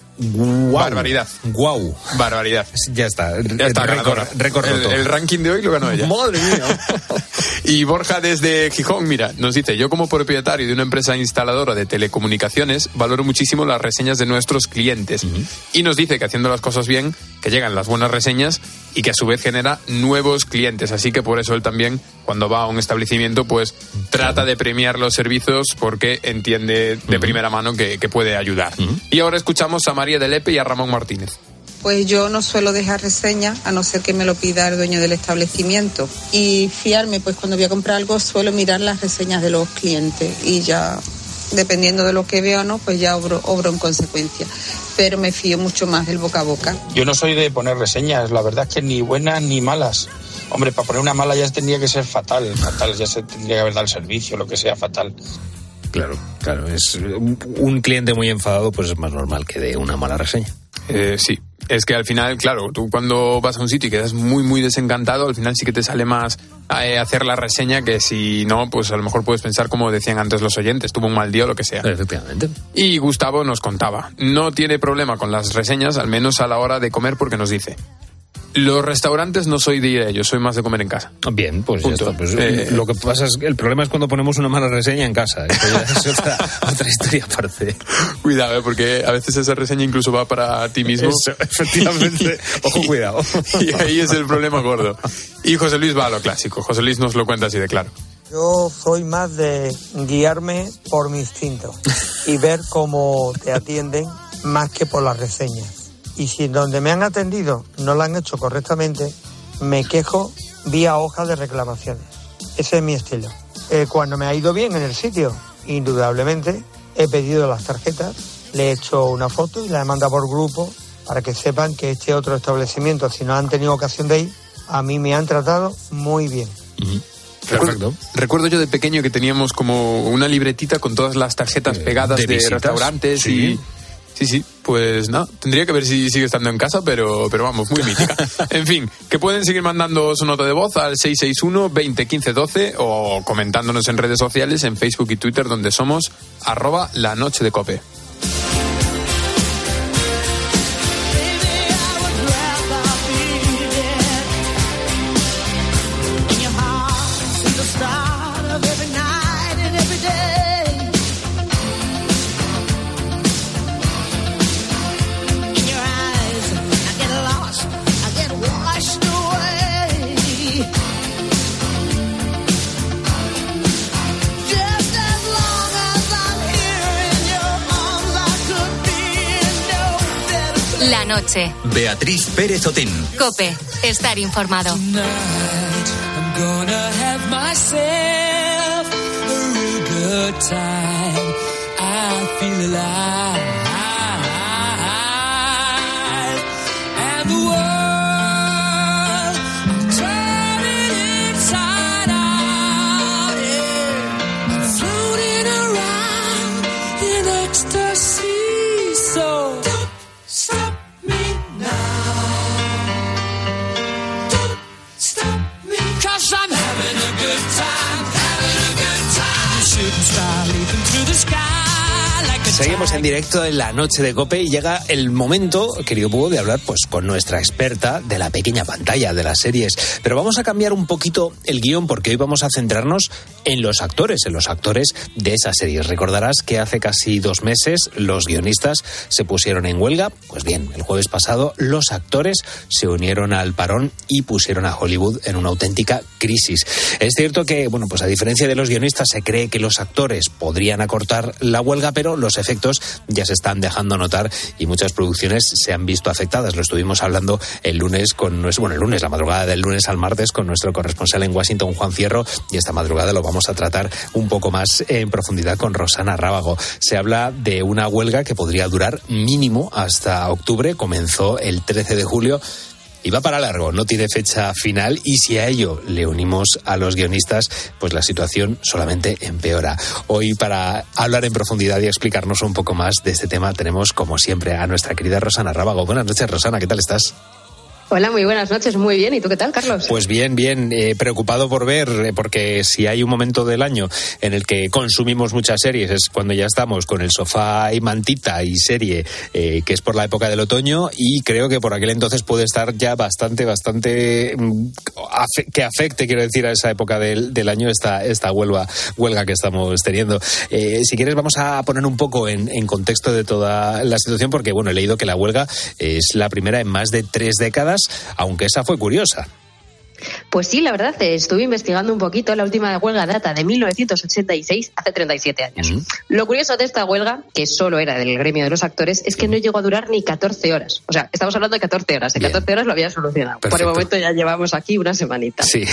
Barbaridad. Guau. Barbaridad. Ya está. Ya está, récord, ganadora. récord el, roto. el ranking de hoy lo ganó ella. Madre mía. [laughs] Y Borja desde Gijón, mira, nos dice, yo como propietario de una empresa instaladora de telecomunicaciones valoro muchísimo las reseñas de nuestros clientes. Y nos dice que haciendo las cosas bien, que llegan las buenas reseñas y que a su vez genera nuevos clientes. Así que por eso él también, cuando va a un establecimiento, pues trata de premiar los servicios porque entiende de primera mano que, que puede ayudar. Y ahora escuchamos a María de Lepe y a Ramón Martínez. Pues yo no suelo dejar reseñas a no ser que me lo pida el dueño del establecimiento. Y fiarme, pues cuando voy a comprar algo suelo mirar las reseñas de los clientes y ya, dependiendo de lo que veo, ¿no? Pues ya obro, obro en consecuencia. Pero me fío mucho más del boca a boca. Yo no soy de poner reseñas, la verdad es que ni buenas ni malas. Hombre, para poner una mala ya tendría que ser fatal, fatal, ya se tendría que haber dado el servicio, lo que sea, fatal. Claro, claro. Es un, un cliente muy enfadado, pues es más normal que dé una mala reseña. Eh, sí, es que al final, claro, tú cuando vas a un sitio y quedas muy, muy desencantado, al final sí que te sale más eh, hacer la reseña que si no, pues a lo mejor puedes pensar, como decían antes los oyentes, tuvo un mal día o lo que sea. Efectivamente. Y Gustavo nos contaba, no tiene problema con las reseñas, al menos a la hora de comer, porque nos dice, los restaurantes no soy de ir a ellos, soy más de comer en casa. Bien, pues Punto. ya está. Pues, Eh, lo que pasa es que el problema es cuando ponemos una mala reseña en casa. Esto ya es otra, [laughs] otra historia aparte. Cuidado, eh, porque a veces esa reseña incluso va para ti mismo. Eso, efectivamente. [laughs] Ojo, cuidado. y ahí es el problema gordo. Y José Luis va a lo clásico. José Luis nos lo cuenta así de claro. Yo soy más de guiarme por mi instinto y ver cómo te atienden más que por las reseñas. Y si donde me han atendido no lo han hecho correctamente, me quejo vía hoja de reclamaciones. Ese es mi estilo. Eh, cuando me ha ido bien en el sitio, indudablemente, he pedido las tarjetas, le he hecho una foto y la he mandado por grupo para que sepan que este otro establecimiento, si no han tenido ocasión de ir, a mí me han tratado muy bien. Recuerdo, recuerdo yo de pequeño que teníamos como una libretita con todas las tarjetas pegadas de restaurantes sí. y... Sí, sí, pues nada, tendría que ver si sigue estando en casa, pero, pero vamos, muy mítica. [laughs] En fin, que pueden seguir mandando su nota de voz al 661 20 15 12 o comentándonos en redes sociales, en Facebook y Twitter, donde somos arroba la noche de cope. Noche. Beatriz Pérez Otín. Cope. Estar informado. I'm directo en la noche de Cope y llega el momento, querido Búho, de hablar pues con nuestra experta de la pequeña pantalla de las series. Pero vamos a cambiar un poquito el guion porque hoy vamos a centrarnos en los actores, en los actores de esas series. Recordarás que hace casi dos meses los guionistas se pusieron en huelga. Pues bien, el jueves pasado los actores se unieron al parón y pusieron a Hollywood en una auténtica crisis. Es cierto que, bueno, pues a diferencia de los guionistas se cree que los actores podrían acortar la huelga, pero los efectos ya se están dejando notar y muchas producciones se han visto afectadas. Lo estuvimos hablando el lunes con nuestro, bueno, el lunes, la madrugada del lunes al martes con nuestro corresponsal en Washington, Juan Fierro, y esta madrugada lo vamos a tratar un poco más en profundidad con Rosana Rábago. Se habla de una huelga que podría durar mínimo hasta octubre, comenzó el 13 de julio y va para largo, no tiene fecha final y si a ello le unimos a los guionistas, pues la situación solamente empeora. Hoy para hablar en profundidad y explicarnos un poco más de este tema tenemos como siempre a nuestra querida Rosana Rábago. Buenas noches Rosana, ¿qué tal estás? Hola, muy buenas noches. Muy bien. ¿Y tú qué tal, Carlos? Pues bien, bien. Eh, preocupado por ver, eh, porque si hay un momento del año en el que consumimos muchas series, es cuando ya estamos con el sofá y mantita y serie, eh, que es por la época del otoño, y creo que por aquel entonces puede estar ya bastante, bastante mm, que afecte, quiero decir, a esa época del, año esta, esta huelga, huelga que estamos teniendo. Si quieres, vamos a poner un poco en, en contexto de toda la situación, porque bueno, he leído que la huelga es la primera en más de tres décadas, aunque esa fue curiosa. Pues sí, la verdad, estuve investigando un poquito. La última huelga data de 1986, hace 37 años. Lo curioso de esta huelga, que solo era del gremio de los actores, es que no llegó a durar ni 14 horas. O sea, estamos hablando de 14 horas. En 14 horas lo había solucionado. Por el momento ya llevamos aquí una semanita. Sí.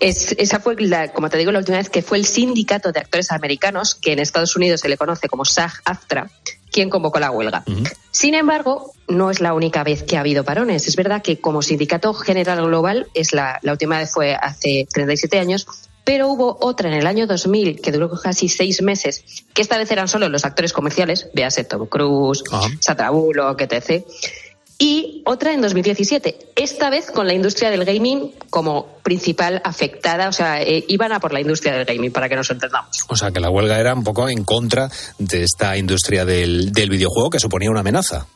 Es- esa fue, la, como te digo, la última vez que fue el sindicato de actores americanos, que en Estados Unidos se le conoce como SAG-AFTRA, quien convocó la huelga. Sin embargo, no es la única vez que ha habido parones. Es verdad que como sindicato general global, es la, la última vez fue hace 37 años, pero hubo otra en el año 2000 que duró casi seis meses, que esta vez eran solo los actores comerciales, véase Tom Cruise, Sandra Bullock, etc. Y otra en 2017, esta vez con la industria del gaming como principal afectada, o sea, eh, iban a por la industria del gaming, para que nos entendamos. O sea, que la huelga era un poco en contra de esta industria del, del videojuego que suponía una amenaza.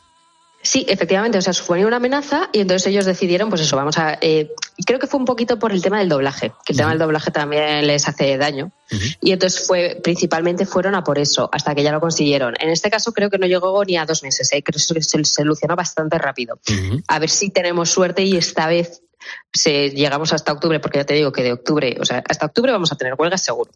Sí, efectivamente, o sea, suponía una amenaza y entonces ellos decidieron, pues eso, vamos a... eh, creo que fue un poquito por el tema del doblaje, que el tema del doblaje también les hace daño. Y entonces fue, principalmente fueron a por eso, hasta que ya lo consiguieron. En este caso creo que no llegó ni a dos meses, ¿eh? creo que se solucionó bastante rápido. A ver si tenemos suerte y esta vez se, llegamos hasta octubre, porque ya te digo que de octubre, o sea, hasta octubre vamos a tener huelgas seguro.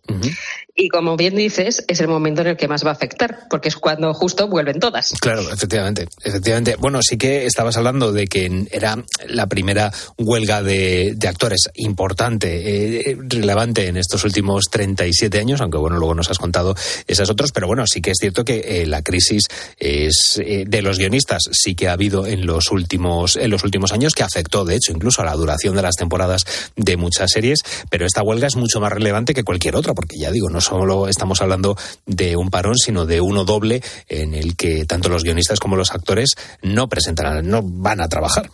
Y como bien dices, es el momento en el que más va a afectar, porque es cuando justo vuelven todas. Claro, efectivamente, efectivamente. Bueno, sí que estabas hablando de que era la primera huelga de, de actores importante, eh, relevante en estos últimos 37 años, aunque bueno, luego nos has contado esas otras, pero bueno, sí que es cierto que eh, la crisis es eh, de los guionistas sí que ha habido en los últimos en los últimos años que afectó, de hecho, incluso a la duración de las temporadas de muchas series, pero esta huelga es mucho más relevante que cualquier otra, porque ya digo, no solo estamos hablando de un parón, sino de uno doble en el que tanto los guionistas como los actores no presentarán, no van a trabajar.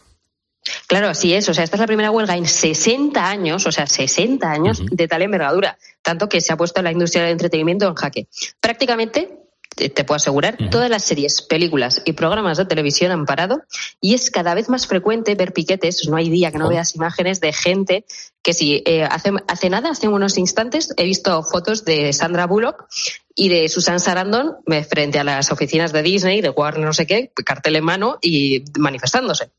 Claro, así es. O sea, esta es la primera huelga en 60 años, o sea, 60 años de tal envergadura, tanto que se ha puesto la industria del entretenimiento en jaque. Prácticamente, te puedo asegurar, todas las series, películas y programas de televisión han parado y es cada vez más frecuente ver piquetes. No hay día que no veas imágenes de gente que si eh, hace, hace nada, hace unos instantes, he visto fotos de Sandra Bullock y de Susan Sarandon eh, frente a las oficinas de Disney, de Warner, no sé qué, cartel en mano y manifestándose.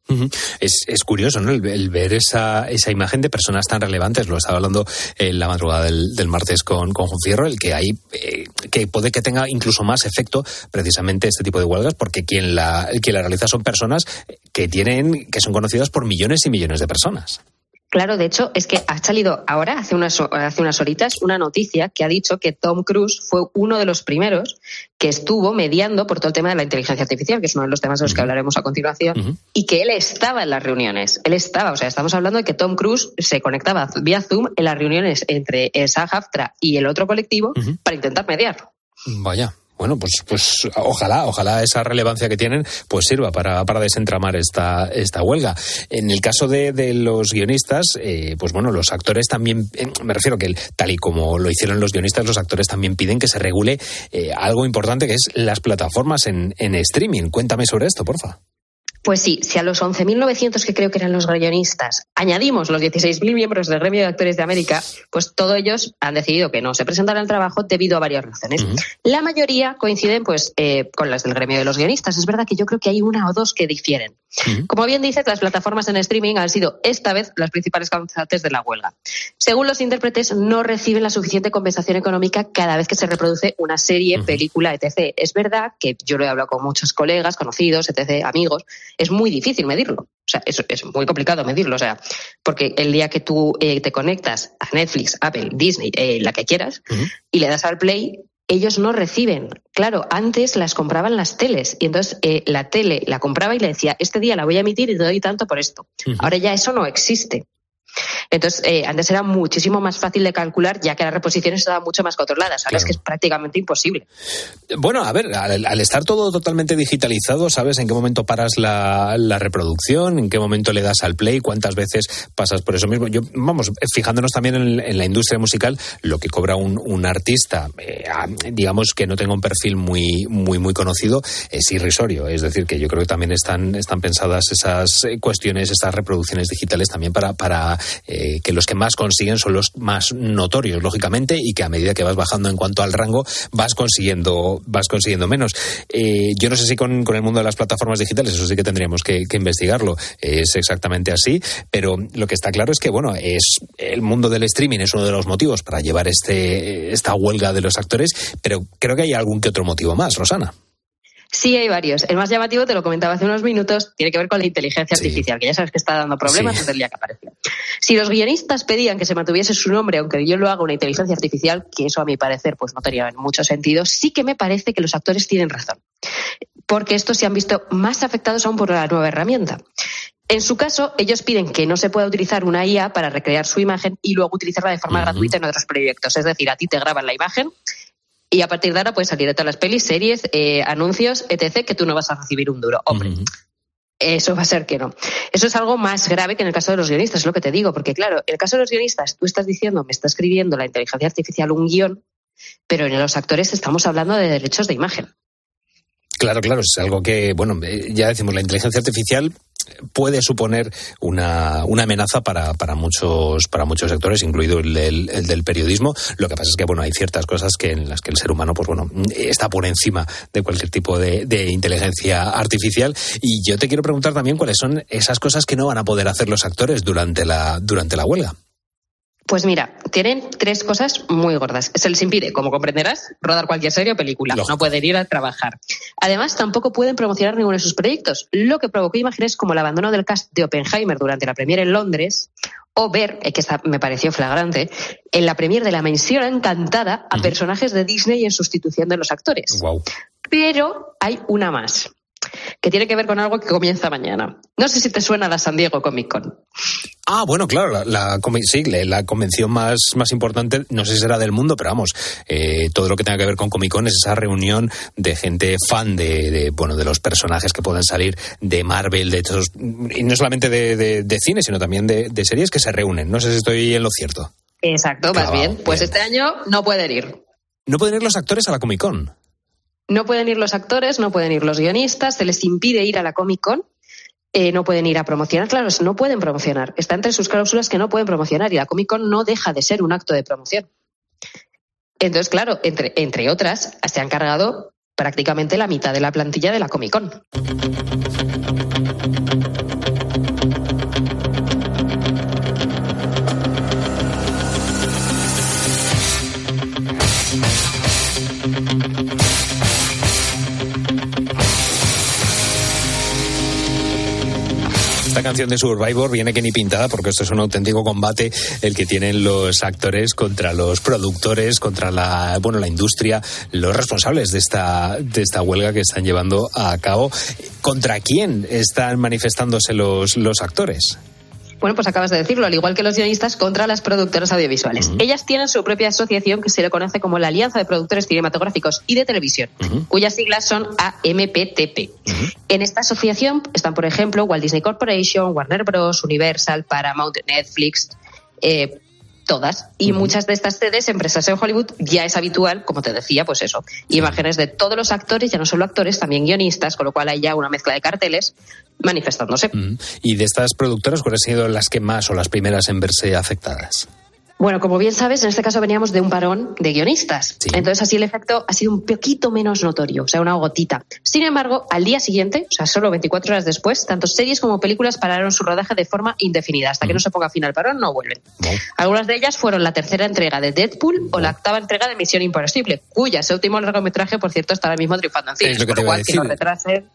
Es, es curioso, ¿no? El, ver esa, esa imagen de personas tan relevantes. Lo estaba hablando en la madrugada del, del martes con, con Juan Fierro, el que hay, eh, que puede que tenga incluso más efecto precisamente este tipo de huelgas, porque quien la, quien la realiza son personas que tienen, que son conocidas por millones y millones de personas. Claro, de hecho, es que ha salido ahora, hace unas, hace unas horitas, una noticia que ha dicho que Tom Cruise fue uno de los primeros que estuvo mediando por todo el tema de la inteligencia artificial, que es uno de los temas de los que hablaremos a continuación, y que él estaba en las reuniones. Él estaba, o sea, estamos hablando de que Tom Cruise se conectaba vía Zoom en las reuniones entre el SAG-AFTRA y el otro colectivo para intentar mediar. Vaya. Bueno, pues, pues ojalá, ojalá esa relevancia que tienen pues sirva para, para desentramar esta, esta huelga. En el caso de, de los guionistas, eh, pues bueno, los actores también, eh, me refiero que tal y como lo hicieron los guionistas, los actores también piden que se regule eh, algo importante que es las plataformas en, en streaming. Cuéntame sobre esto, porfa. Pues sí, si a los 11.900 que creo que eran los guionistas añadimos los 16.000 miembros del gremio de actores de América, pues todos ellos han decidido que no se presentarán al trabajo debido a varias razones. La mayoría coinciden pues eh, con las del gremio de los guionistas. Es verdad que yo creo que hay una o dos que difieren. Como bien dices, las plataformas en streaming han sido esta vez las principales causantes de la huelga. Según los intérpretes, no reciben la suficiente compensación económica cada vez que se reproduce una serie, película, etc. Es verdad que yo lo he hablado con muchos colegas, conocidos, etc., amigos, es muy difícil medirlo. O sea, es, es muy complicado medirlo. O sea, porque el día que tú eh, te conectas a Netflix, Apple, Disney, eh, la que quieras, y le das al play, ellos no reciben. Claro, antes las compraban las teles y entonces eh, la tele la compraba y le decía, este día la voy a emitir y te doy tanto por esto. Ahora ya eso no existe. Entonces, eh, antes era muchísimo más fácil de calcular, ya que las reposiciones estaban mucho más controladas. Ahora es que es prácticamente imposible. Bueno, a ver, al, estar todo totalmente digitalizado, ¿sabes en qué momento paras la, reproducción? ¿En qué momento le das al play? ¿Cuántas veces pasas por eso mismo? Yo, vamos, fijándonos también en, la industria musical, lo que cobra un, artista, eh, digamos que no tenga un perfil muy, muy, muy conocido, es irrisorio. Es decir, que yo creo que también están, están pensadas esas eh, cuestiones, estas reproducciones digitales también para, para eh, que los que más consiguen son los más notorios, lógicamente, y que a medida que vas bajando en cuanto al rango, vas consiguiendo, vas consiguiendo menos. Eh, yo no sé si con, el mundo de las plataformas digitales, eso sí que tendríamos que, investigarlo, es exactamente así, pero lo que está claro es que, bueno, es el mundo del streaming es uno de los motivos para llevar este, esta huelga de los actores, pero creo que hay algún que otro motivo más, Rosana. Sí, hay varios. El más llamativo, te lo comentaba hace unos minutos, tiene que ver con la inteligencia artificial, que ya sabes que está dando problemas desde el día que apareció. Si los guionistas pedían que se mantuviese su nombre, aunque yo lo haga una inteligencia artificial, que eso a mi parecer pues no tenía mucho sentido, sí que me parece que los actores tienen razón. Porque estos se han visto más afectados aún por la nueva herramienta. En su caso, ellos piden que no se pueda utilizar una IA para recrear su imagen y luego utilizarla de forma gratuita en otros proyectos. Es decir, a ti te graban la imagen y a partir de ahora puedes salir de todas las pelis, series, eh, anuncios, etc., que tú no vas a recibir un duro. Hombre. Eso va a ser que no. Eso es algo más grave que en el caso de los guionistas, es lo que te digo, porque claro, en el caso de los guionistas, tú estás diciendo, me está escribiendo la inteligencia artificial un guion, pero en los actores estamos hablando de derechos de imagen. Claro, claro, es algo que, bueno, eh, ya decimos, la inteligencia artificial puede suponer una, una amenaza para, para, muchos, para muchos sectores, incluido el del, periodismo. Lo que pasa es que bueno, hay ciertas cosas que en las que el ser humano pues bueno, está por encima de cualquier tipo de, de inteligencia artificial. Y yo te quiero preguntar también cuáles son esas cosas que no van a poder hacer los actores durante la, durante la huelga. Pues mira, tienen tres cosas muy gordas. Se les impide, como comprenderás, rodar cualquier serie o película. No pueden ir a trabajar. Además, tampoco pueden promocionar ninguno de sus proyectos, lo que provocó imágenes como el abandono del cast de Oppenheimer durante la premiere en Londres, o ver, que esta me pareció flagrante, en la premiere de La Mansión Encantada a personajes de Disney en sustitución de los actores. Pero hay una más que tiene que ver con algo que comienza mañana. No sé si te suena la San Diego Comic Con. Ah, bueno, claro, la, la, sí, la convención más, más importante, no sé si será del mundo, pero vamos, eh, todo lo que tenga que ver con Comic Con es esa reunión de gente fan de, bueno, de los personajes que pueden salir de Marvel, de estos, y no solamente de, cine, sino también de, series que se reúnen. No sé si estoy en lo cierto. Exacto, más bien. Pues este año no pueden ir. No pueden ir los actores a la Comic Con. No pueden ir los actores, no pueden ir los guionistas, se les impide ir a la Comic Con, eh, no pueden ir a promocionar. Claro, no pueden promocionar. Está entre sus cláusulas que no pueden promocionar y la Comic Con no deja de ser un acto de promoción. Entonces, claro, entre, entre otras, se han cargado prácticamente la mitad de la plantilla de la Comic Con. Canción de Survivor viene que ni pintada porque esto es un auténtico combate el que tienen los actores contra los productores, contra la, bueno, la industria, los responsables de esta, de esta huelga que están llevando a cabo. ¿Contra quién están manifestándose los, los actores? Bueno, pues acabas de decirlo, al igual que los guionistas contra las productoras audiovisuales. Ellas tienen su propia asociación que se le conoce como la Alianza de Productores Cinematográficos y de Televisión, cuyas siglas son AMPTP. En esta asociación están, por ejemplo, Walt Disney Corporation, Warner Bros., Universal, Paramount, Netflix, eh, todas. Y muchas de estas sedes, empresas en Hollywood, ya es habitual, como te decía, pues eso, imágenes de todos los actores, ya no solo actores, también guionistas, con lo cual hay ya una mezcla de carteles manifestándose. ¿Y de estas productoras cuáles han sido las que más o las primeras en verse afectadas? Bueno, como bien sabes, en este caso veníamos de un parón de guionistas. Entonces, así el efecto ha sido un poquito menos notorio, o sea, una gotita. Sin embargo, al día siguiente, o sea, solo 24 horas después, tanto series como películas pararon su rodaje de forma indefinida. Hasta que no se ponga fin al parón, no vuelven. Algunas de ellas fueron la tercera entrega de Deadpool o la octava entrega de Misión Imposible, cuya ese último largometraje, por cierto, está ahora mismo triunfando en cines. Es lo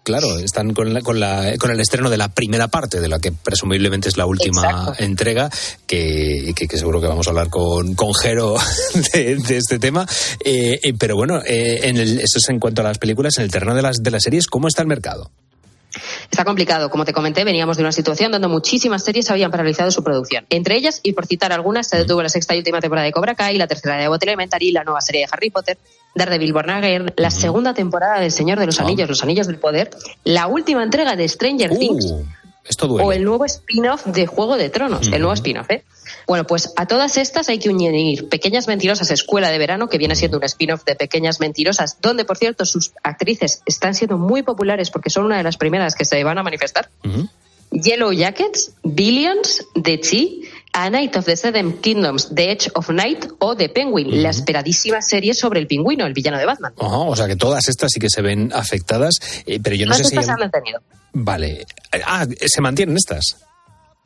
Claro, están con, con, el estreno de la primera parte, de la que presumiblemente es la última entrega, que, que, que seguro que vamos a hablar con, con Jero [laughs] de, este tema. Eh, eh, pero bueno, eh, en el, eso es en cuanto a las películas, en el terreno de las, de las series, ¿cómo está el mercado? Está complicado. Como te comenté, veníamos de una situación donde muchísimas series habían paralizado su producción. Entre ellas, y por citar algunas, se detuvo la sexta y última temporada de Cobra Kai, la tercera de Abbott Elementary, la nueva serie de Harry Potter, Daredevil Born Again, la segunda temporada de El Señor de los Anillos, Los Anillos del Poder, la última entrega de Stranger Things Esto duele. o el nuevo spin-off de Juego de Tronos, el nuevo spin-off, ¿eh? Bueno, pues a todas estas hay que unir Pequeñas Mentirosas Escuela de Verano, que viene siendo un spin-off de Pequeñas Mentirosas, donde, por cierto, sus actrices están siendo muy populares porque son una de las primeras que se van a manifestar. Yellow Jackets, Billions, The Chi, A Night of the Seven Kingdoms, The Edge of Night o The Penguin, la esperadísima serie sobre el pingüino, el villano de Batman. O sea que todas estas sí que se ven afectadas, eh, pero yo no sé si... se han detenido. Vale. Ah, ¿se mantienen estas?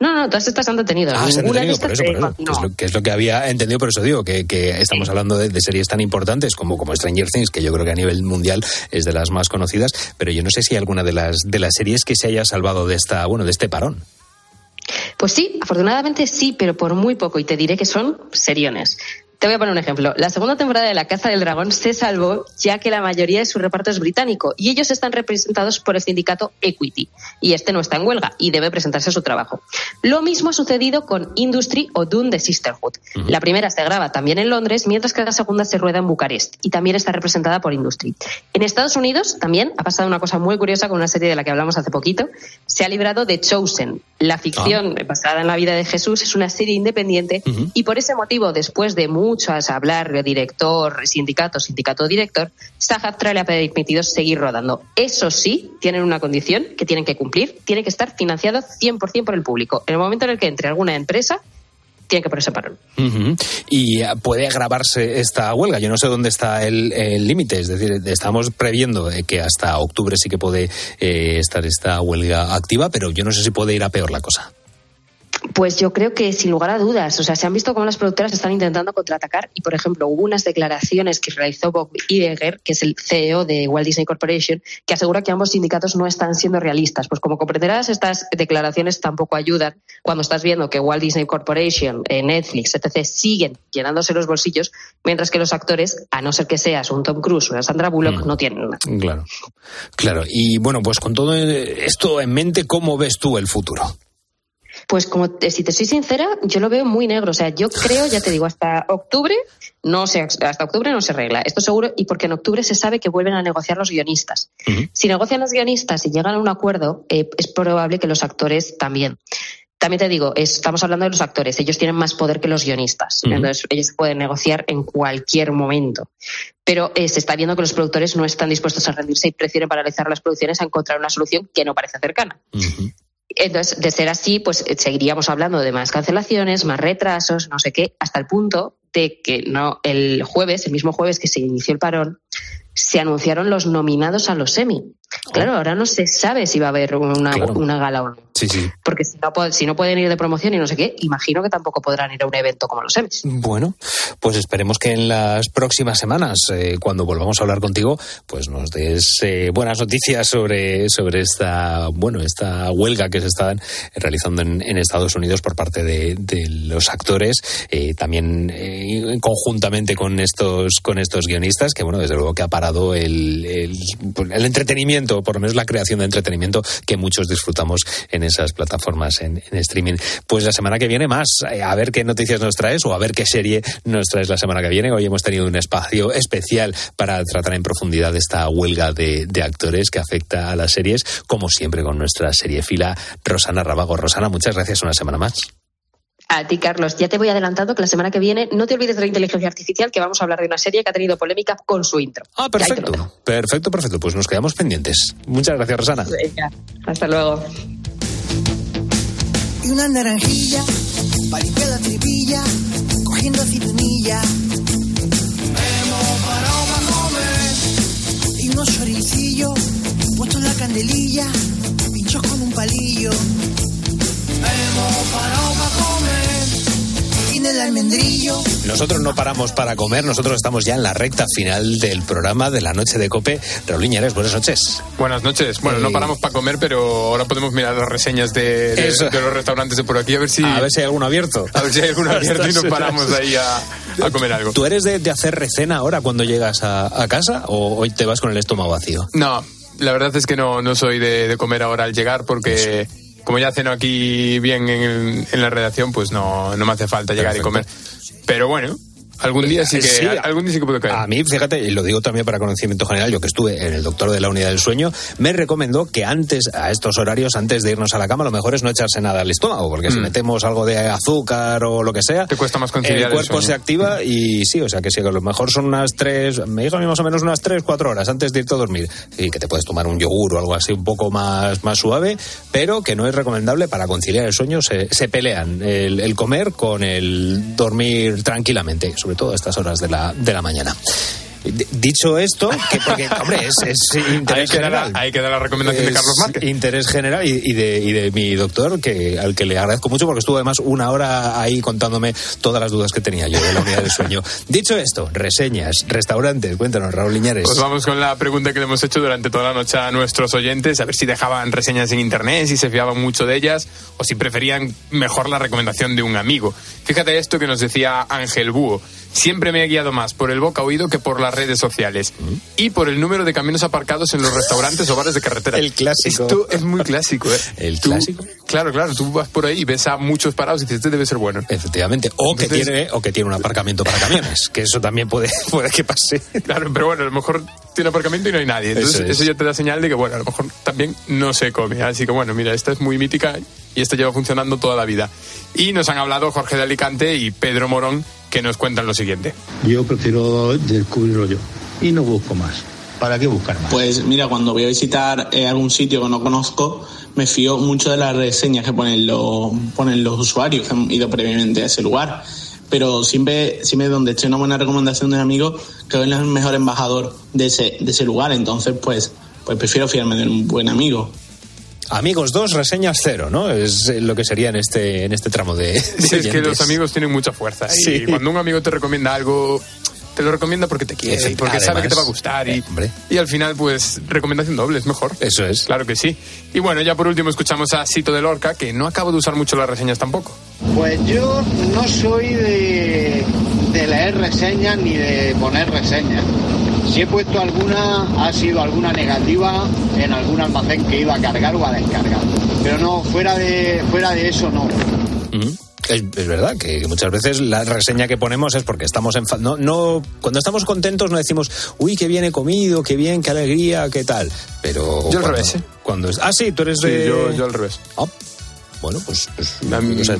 No, no, todas estas han detenido. Ah, se han detenido por eso, por eso. Que es, lo, que es lo que había entendido, por eso digo que, que estamos hablando de, de series tan importantes como, como Stranger Things, que yo creo que a nivel mundial es de las más conocidas, pero yo no sé si hay alguna de las, de las series que se haya salvado de esta, bueno, de este parón. Pues sí, afortunadamente sí, pero por muy poco. Y te diré que son seriones. Te voy a poner un ejemplo. La segunda temporada de La Caza del Dragón se salvó ya que la mayoría de su reparto es británico y ellos están representados por el sindicato Equity. Y este no está en huelga y debe presentarse a su trabajo. Lo mismo ha sucedido con Industry o Dune de Sisterhood. La primera se graba también en Londres, mientras que la segunda se rueda en Bucarest y también está representada por Industry. En Estados Unidos también ha pasado una cosa muy curiosa con una serie de la que hablamos hace poquito. Se ha librado de Chosen. La ficción basada en la vida de Jesús es una serie independiente y por ese motivo, después de muchas hablar de director, sindicato, sindicato director, SAG-AFTRA le ha permitido seguir rodando. Eso sí, tienen una condición que tienen que cumplir, tiene que estar financiado 100% por el público. En el momento en el que entre alguna empresa, tiene que ponerse parón. Ujú. Y eh, puede agravarse esta huelga. Yo no sé dónde está el el límite. Es decir, estamos previendo eh, que hasta octubre sí que puede eh, estar esta huelga activa, pero yo no sé si puede ir a peor la cosa. Pues yo creo que sin lugar a dudas, o sea, se han visto cómo las productoras están intentando contraatacar y, por ejemplo, hubo unas declaraciones que realizó Bob Iger, que es el CEO de Walt Disney Corporation, que asegura que ambos sindicatos no están siendo realistas. Pues como comprenderás, estas declaraciones tampoco ayudan cuando estás viendo que Walt Disney Corporation, eh, Netflix, etc., siguen llenándose los bolsillos, mientras que los actores, a no ser que seas un Tom Cruise o una Sandra Bullock, no tienen nada. Claro. Claro. Y bueno, pues con todo esto en mente, ¿cómo ves tú el futuro? Pues como te- si te soy sincera, yo lo veo muy negro. O sea, yo creo, ya te digo, hasta octubre no se hasta octubre no se arregla. Esto seguro, y porque en octubre se sabe que vuelven a negociar los guionistas. Si negocian los guionistas y llegan a un acuerdo, eh, es probable que los actores también. También te digo, es- estamos hablando de los actores, ellos tienen más poder que los guionistas, entonces ellos pueden negociar en cualquier momento. Pero eh, se está viendo que los productores no están dispuestos a rendirse y prefieren paralizar las producciones a encontrar una solución que no parece cercana. Entonces, de ser así, pues eh, seguiríamos hablando de más cancelaciones, más retrasos, no sé qué, hasta el punto de que no el jueves, el mismo jueves que se inició el parón, se anunciaron los nominados a los Emmy. Claro, ahora no se sabe si va a haber una, Claro. una gala o no. Sí, sí. Porque si no, si no pueden ir de promoción y no sé qué, imagino que tampoco podrán ir a un evento como los Emmys. Bueno, pues esperemos que en las próximas semanas, eh, cuando volvamos a hablar contigo, pues nos des eh, buenas noticias sobre, sobre esta, bueno, esta huelga que se está realizando en, en Estados Unidos por parte de, de los actores, eh, también eh, conjuntamente con estos, con estos guionistas, que bueno, desde luego que ha parado el, el, el entretenimiento, por lo menos la creación de entretenimiento que muchos disfrutamos en esas plataformas en, en streaming. Pues la semana que viene más, eh, a ver qué noticias nos traes o a ver qué serie nos traes la semana que viene. Hoy hemos tenido un espacio especial para tratar en profundidad esta huelga de, de actores que afecta a las series, como siempre con nuestra serie fila Rosana Rabago. Rosana, muchas gracias una semana más. A ti, Carlos, ya te voy adelantando que la semana que viene no te olvides de la inteligencia artificial, que vamos a hablar de una serie que ha tenido polémica con su intro. Ah, perfecto. Perfecto, perfecto. Pues nos quedamos pendientes. Muchas gracias, Rosana. Venga, hasta luego. Y una naranjilla para limpiar la tripilla, cogiendo aceitunilla. Hemos parado para comer y unos choricillos puestos en la candelilla, pinchos con un palillo. Hemos parado para comer en el almendrillo. Nosotros no paramos para comer, nosotros estamos ya en la recta final del programa de la noche de Cope. Raúl Iñárez, buenas noches. Buenas noches. Bueno, no paramos para comer, pero ahora podemos mirar las reseñas de, de- Eso. de los restaurantes de por aquí a ver si A ver si hay alguno abierto. a ver si hay alguno abierto y nos [laughs] paramos ahí a, a comer algo. ¿Tú eres de, de hacer recena ahora cuando llegas a, a casa o hoy te vas con el estómago vacío? No, la verdad es que no, no soy de, de comer ahora al llegar porque como ya ceno aquí bien en, en la redacción, pues no, no me hace falta llegar y comer. Pero bueno, algún día sí que, Sí. algún día sí que puedo caer. A mí, fíjate, y lo digo también para conocimiento general, yo que estuve en el doctor de la unidad del sueño, me recomendó que antes, a estos horarios, antes de irnos a la cama, lo mejor es no echarse nada al estómago, porque si Mm. metemos algo de azúcar o lo que sea, Te cuesta más conciliar el cuerpo se activa y sí, o sea que sí, que a lo mejor son unas tres, me dijo a mí más o menos unas tres, cuatro horas antes de irte a dormir. Y que te puedes tomar un yogur o algo así un poco más, más suave, pero que no es recomendable para conciliar el sueño. Se, se pelean el, el comer con el dormir tranquilamente, sobre todo a estas horas de la, de la mañana. Dicho esto, que porque, [laughs] hombre, es, es interés Ahí queda la- general. ahí queda la recomendación de Carlos Márquez. Interés general y, y de, y de mi doctor, que al que le agradezco mucho porque estuvo además una hora ahí contándome todas las dudas que tenía yo de la unidad del sueño. [laughs] Dicho esto, reseñas, restaurantes, cuéntanos, Raúl Liñares. Pues vamos con la pregunta que le hemos hecho durante toda la noche a nuestros oyentes, a ver si dejaban reseñas en internet, si se fiaban mucho de ellas o si preferían mejor la recomendación de un amigo. Fíjate esto que nos decía Ángel Búho. Siempre me he guiado más por el boca oído que por las redes sociales y por el número de camiones aparcados en los restaurantes o bares de carretera. El clásico. Esto es muy clásico, ¿eh? El Tú- clásico. Claro, claro. Tú vas por ahí y ves a muchos parados y dices, este debe ser bueno. Efectivamente. O que, tiene, o que tiene un aparcamiento para camiones, que eso también puede, [laughs] puede que pase. Claro, pero bueno, a lo mejor tiene aparcamiento y no hay nadie. Entonces, Eso eso, es. ya te da señal de que, bueno, a lo mejor también no se come. Así que, bueno, mira, esta es muy mítica y esta lleva funcionando toda la vida. Y nos han hablado Jorge de Alicante y Pedro Morón, que nos cuentan lo siguiente. Yo prefiero descubrirlo yo y no busco más. ¿Para qué buscar más? Pues mira, cuando voy a visitar eh, algún sitio que no conozco, me fío mucho de las reseñas que ponen los, ponen los usuarios que han ido previamente a ese lugar. Pero siempre, siempre donde esté una buena recomendación de un amigo, creo que es el mejor embajador de ese, de ese lugar. Entonces, pues, pues prefiero fiarme de un buen amigo. Amigos dos, reseñas cero, ¿no? Es eh, lo que sería en este, en este tramo de. de Sí, es que los amigos tienen mucha fuerza. Sí. Y cuando un amigo te recomienda algo, te lo recomienda porque te quiere, Efecti- porque sabe además, que te va a gustar. Y, eh, y al final, pues, recomendación doble, es mejor. Eso es. Claro que sí. Y bueno, ya por último escuchamos a Sito de Lorca, que no acabo de usar mucho las reseñas tampoco. Pues yo no soy de, de leer reseñas ni de poner reseñas. Si he puesto alguna, ha sido alguna negativa en algún almacén que iba a cargar o a descargar. Pero no, fuera de, fuera de eso no. Ujú. Es, es verdad que muchas veces la reseña que ponemos es porque estamos en no, no cuando estamos contentos no decimos uy qué bien he comido qué bien qué alegría qué tal pero Yo al revés, ¿eh? cuando es- ah sí tú eres Sí, de yo, yo al revés. Ah, bueno pues, pues, A mí, o sea,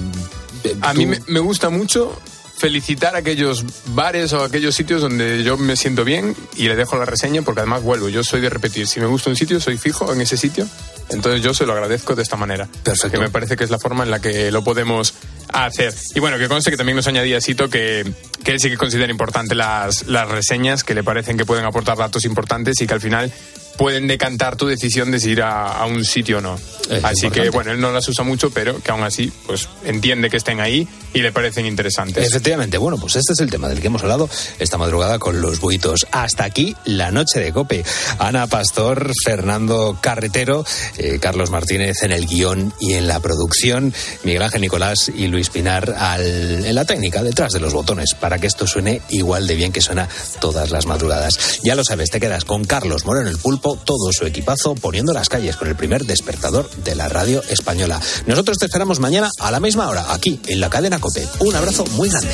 a mí me, me gusta mucho felicitar a aquellos bares o aquellos sitios donde yo me siento bien y le dejo la reseña porque además vuelvo. Yo soy de repetir. Si me gusta un sitio, soy fijo en ese sitio. Entonces yo se lo agradezco de esta manera. Perfecto. Que me parece que es la forma en la que lo podemos hacer. Y bueno, que conste que también nos añadía Sito que, que él sí que considera importante las, las reseñas, que le parecen que pueden aportar datos importantes y que al final pueden decantar tu decisión de si ir a, a un sitio o no. Es Así importante. que bueno, él no las usa mucho, pero que aún así pues entiende que estén ahí y le parecen interesantes. Efectivamente, bueno, pues este es el tema del que hemos hablado esta madrugada con los buitos. Hasta aquí la noche de Cope. Ana Pastor, Fernando Carretero, eh, Carlos Martínez en el guion y en la producción, Miguel Ángel Nicolás y Luis Pinar al- en la técnica, detrás de los botones, para que esto suene igual de bien que suena todas las madrugadas. Ya lo sabes, te quedas con Carlos Moreno el Pulpo, todo su equipazo, poniendo las calles con el primer despertador de la radio española. Nosotros te esperamos mañana a la misma hora, aquí en la cadena Cope. Un abrazo muy grande.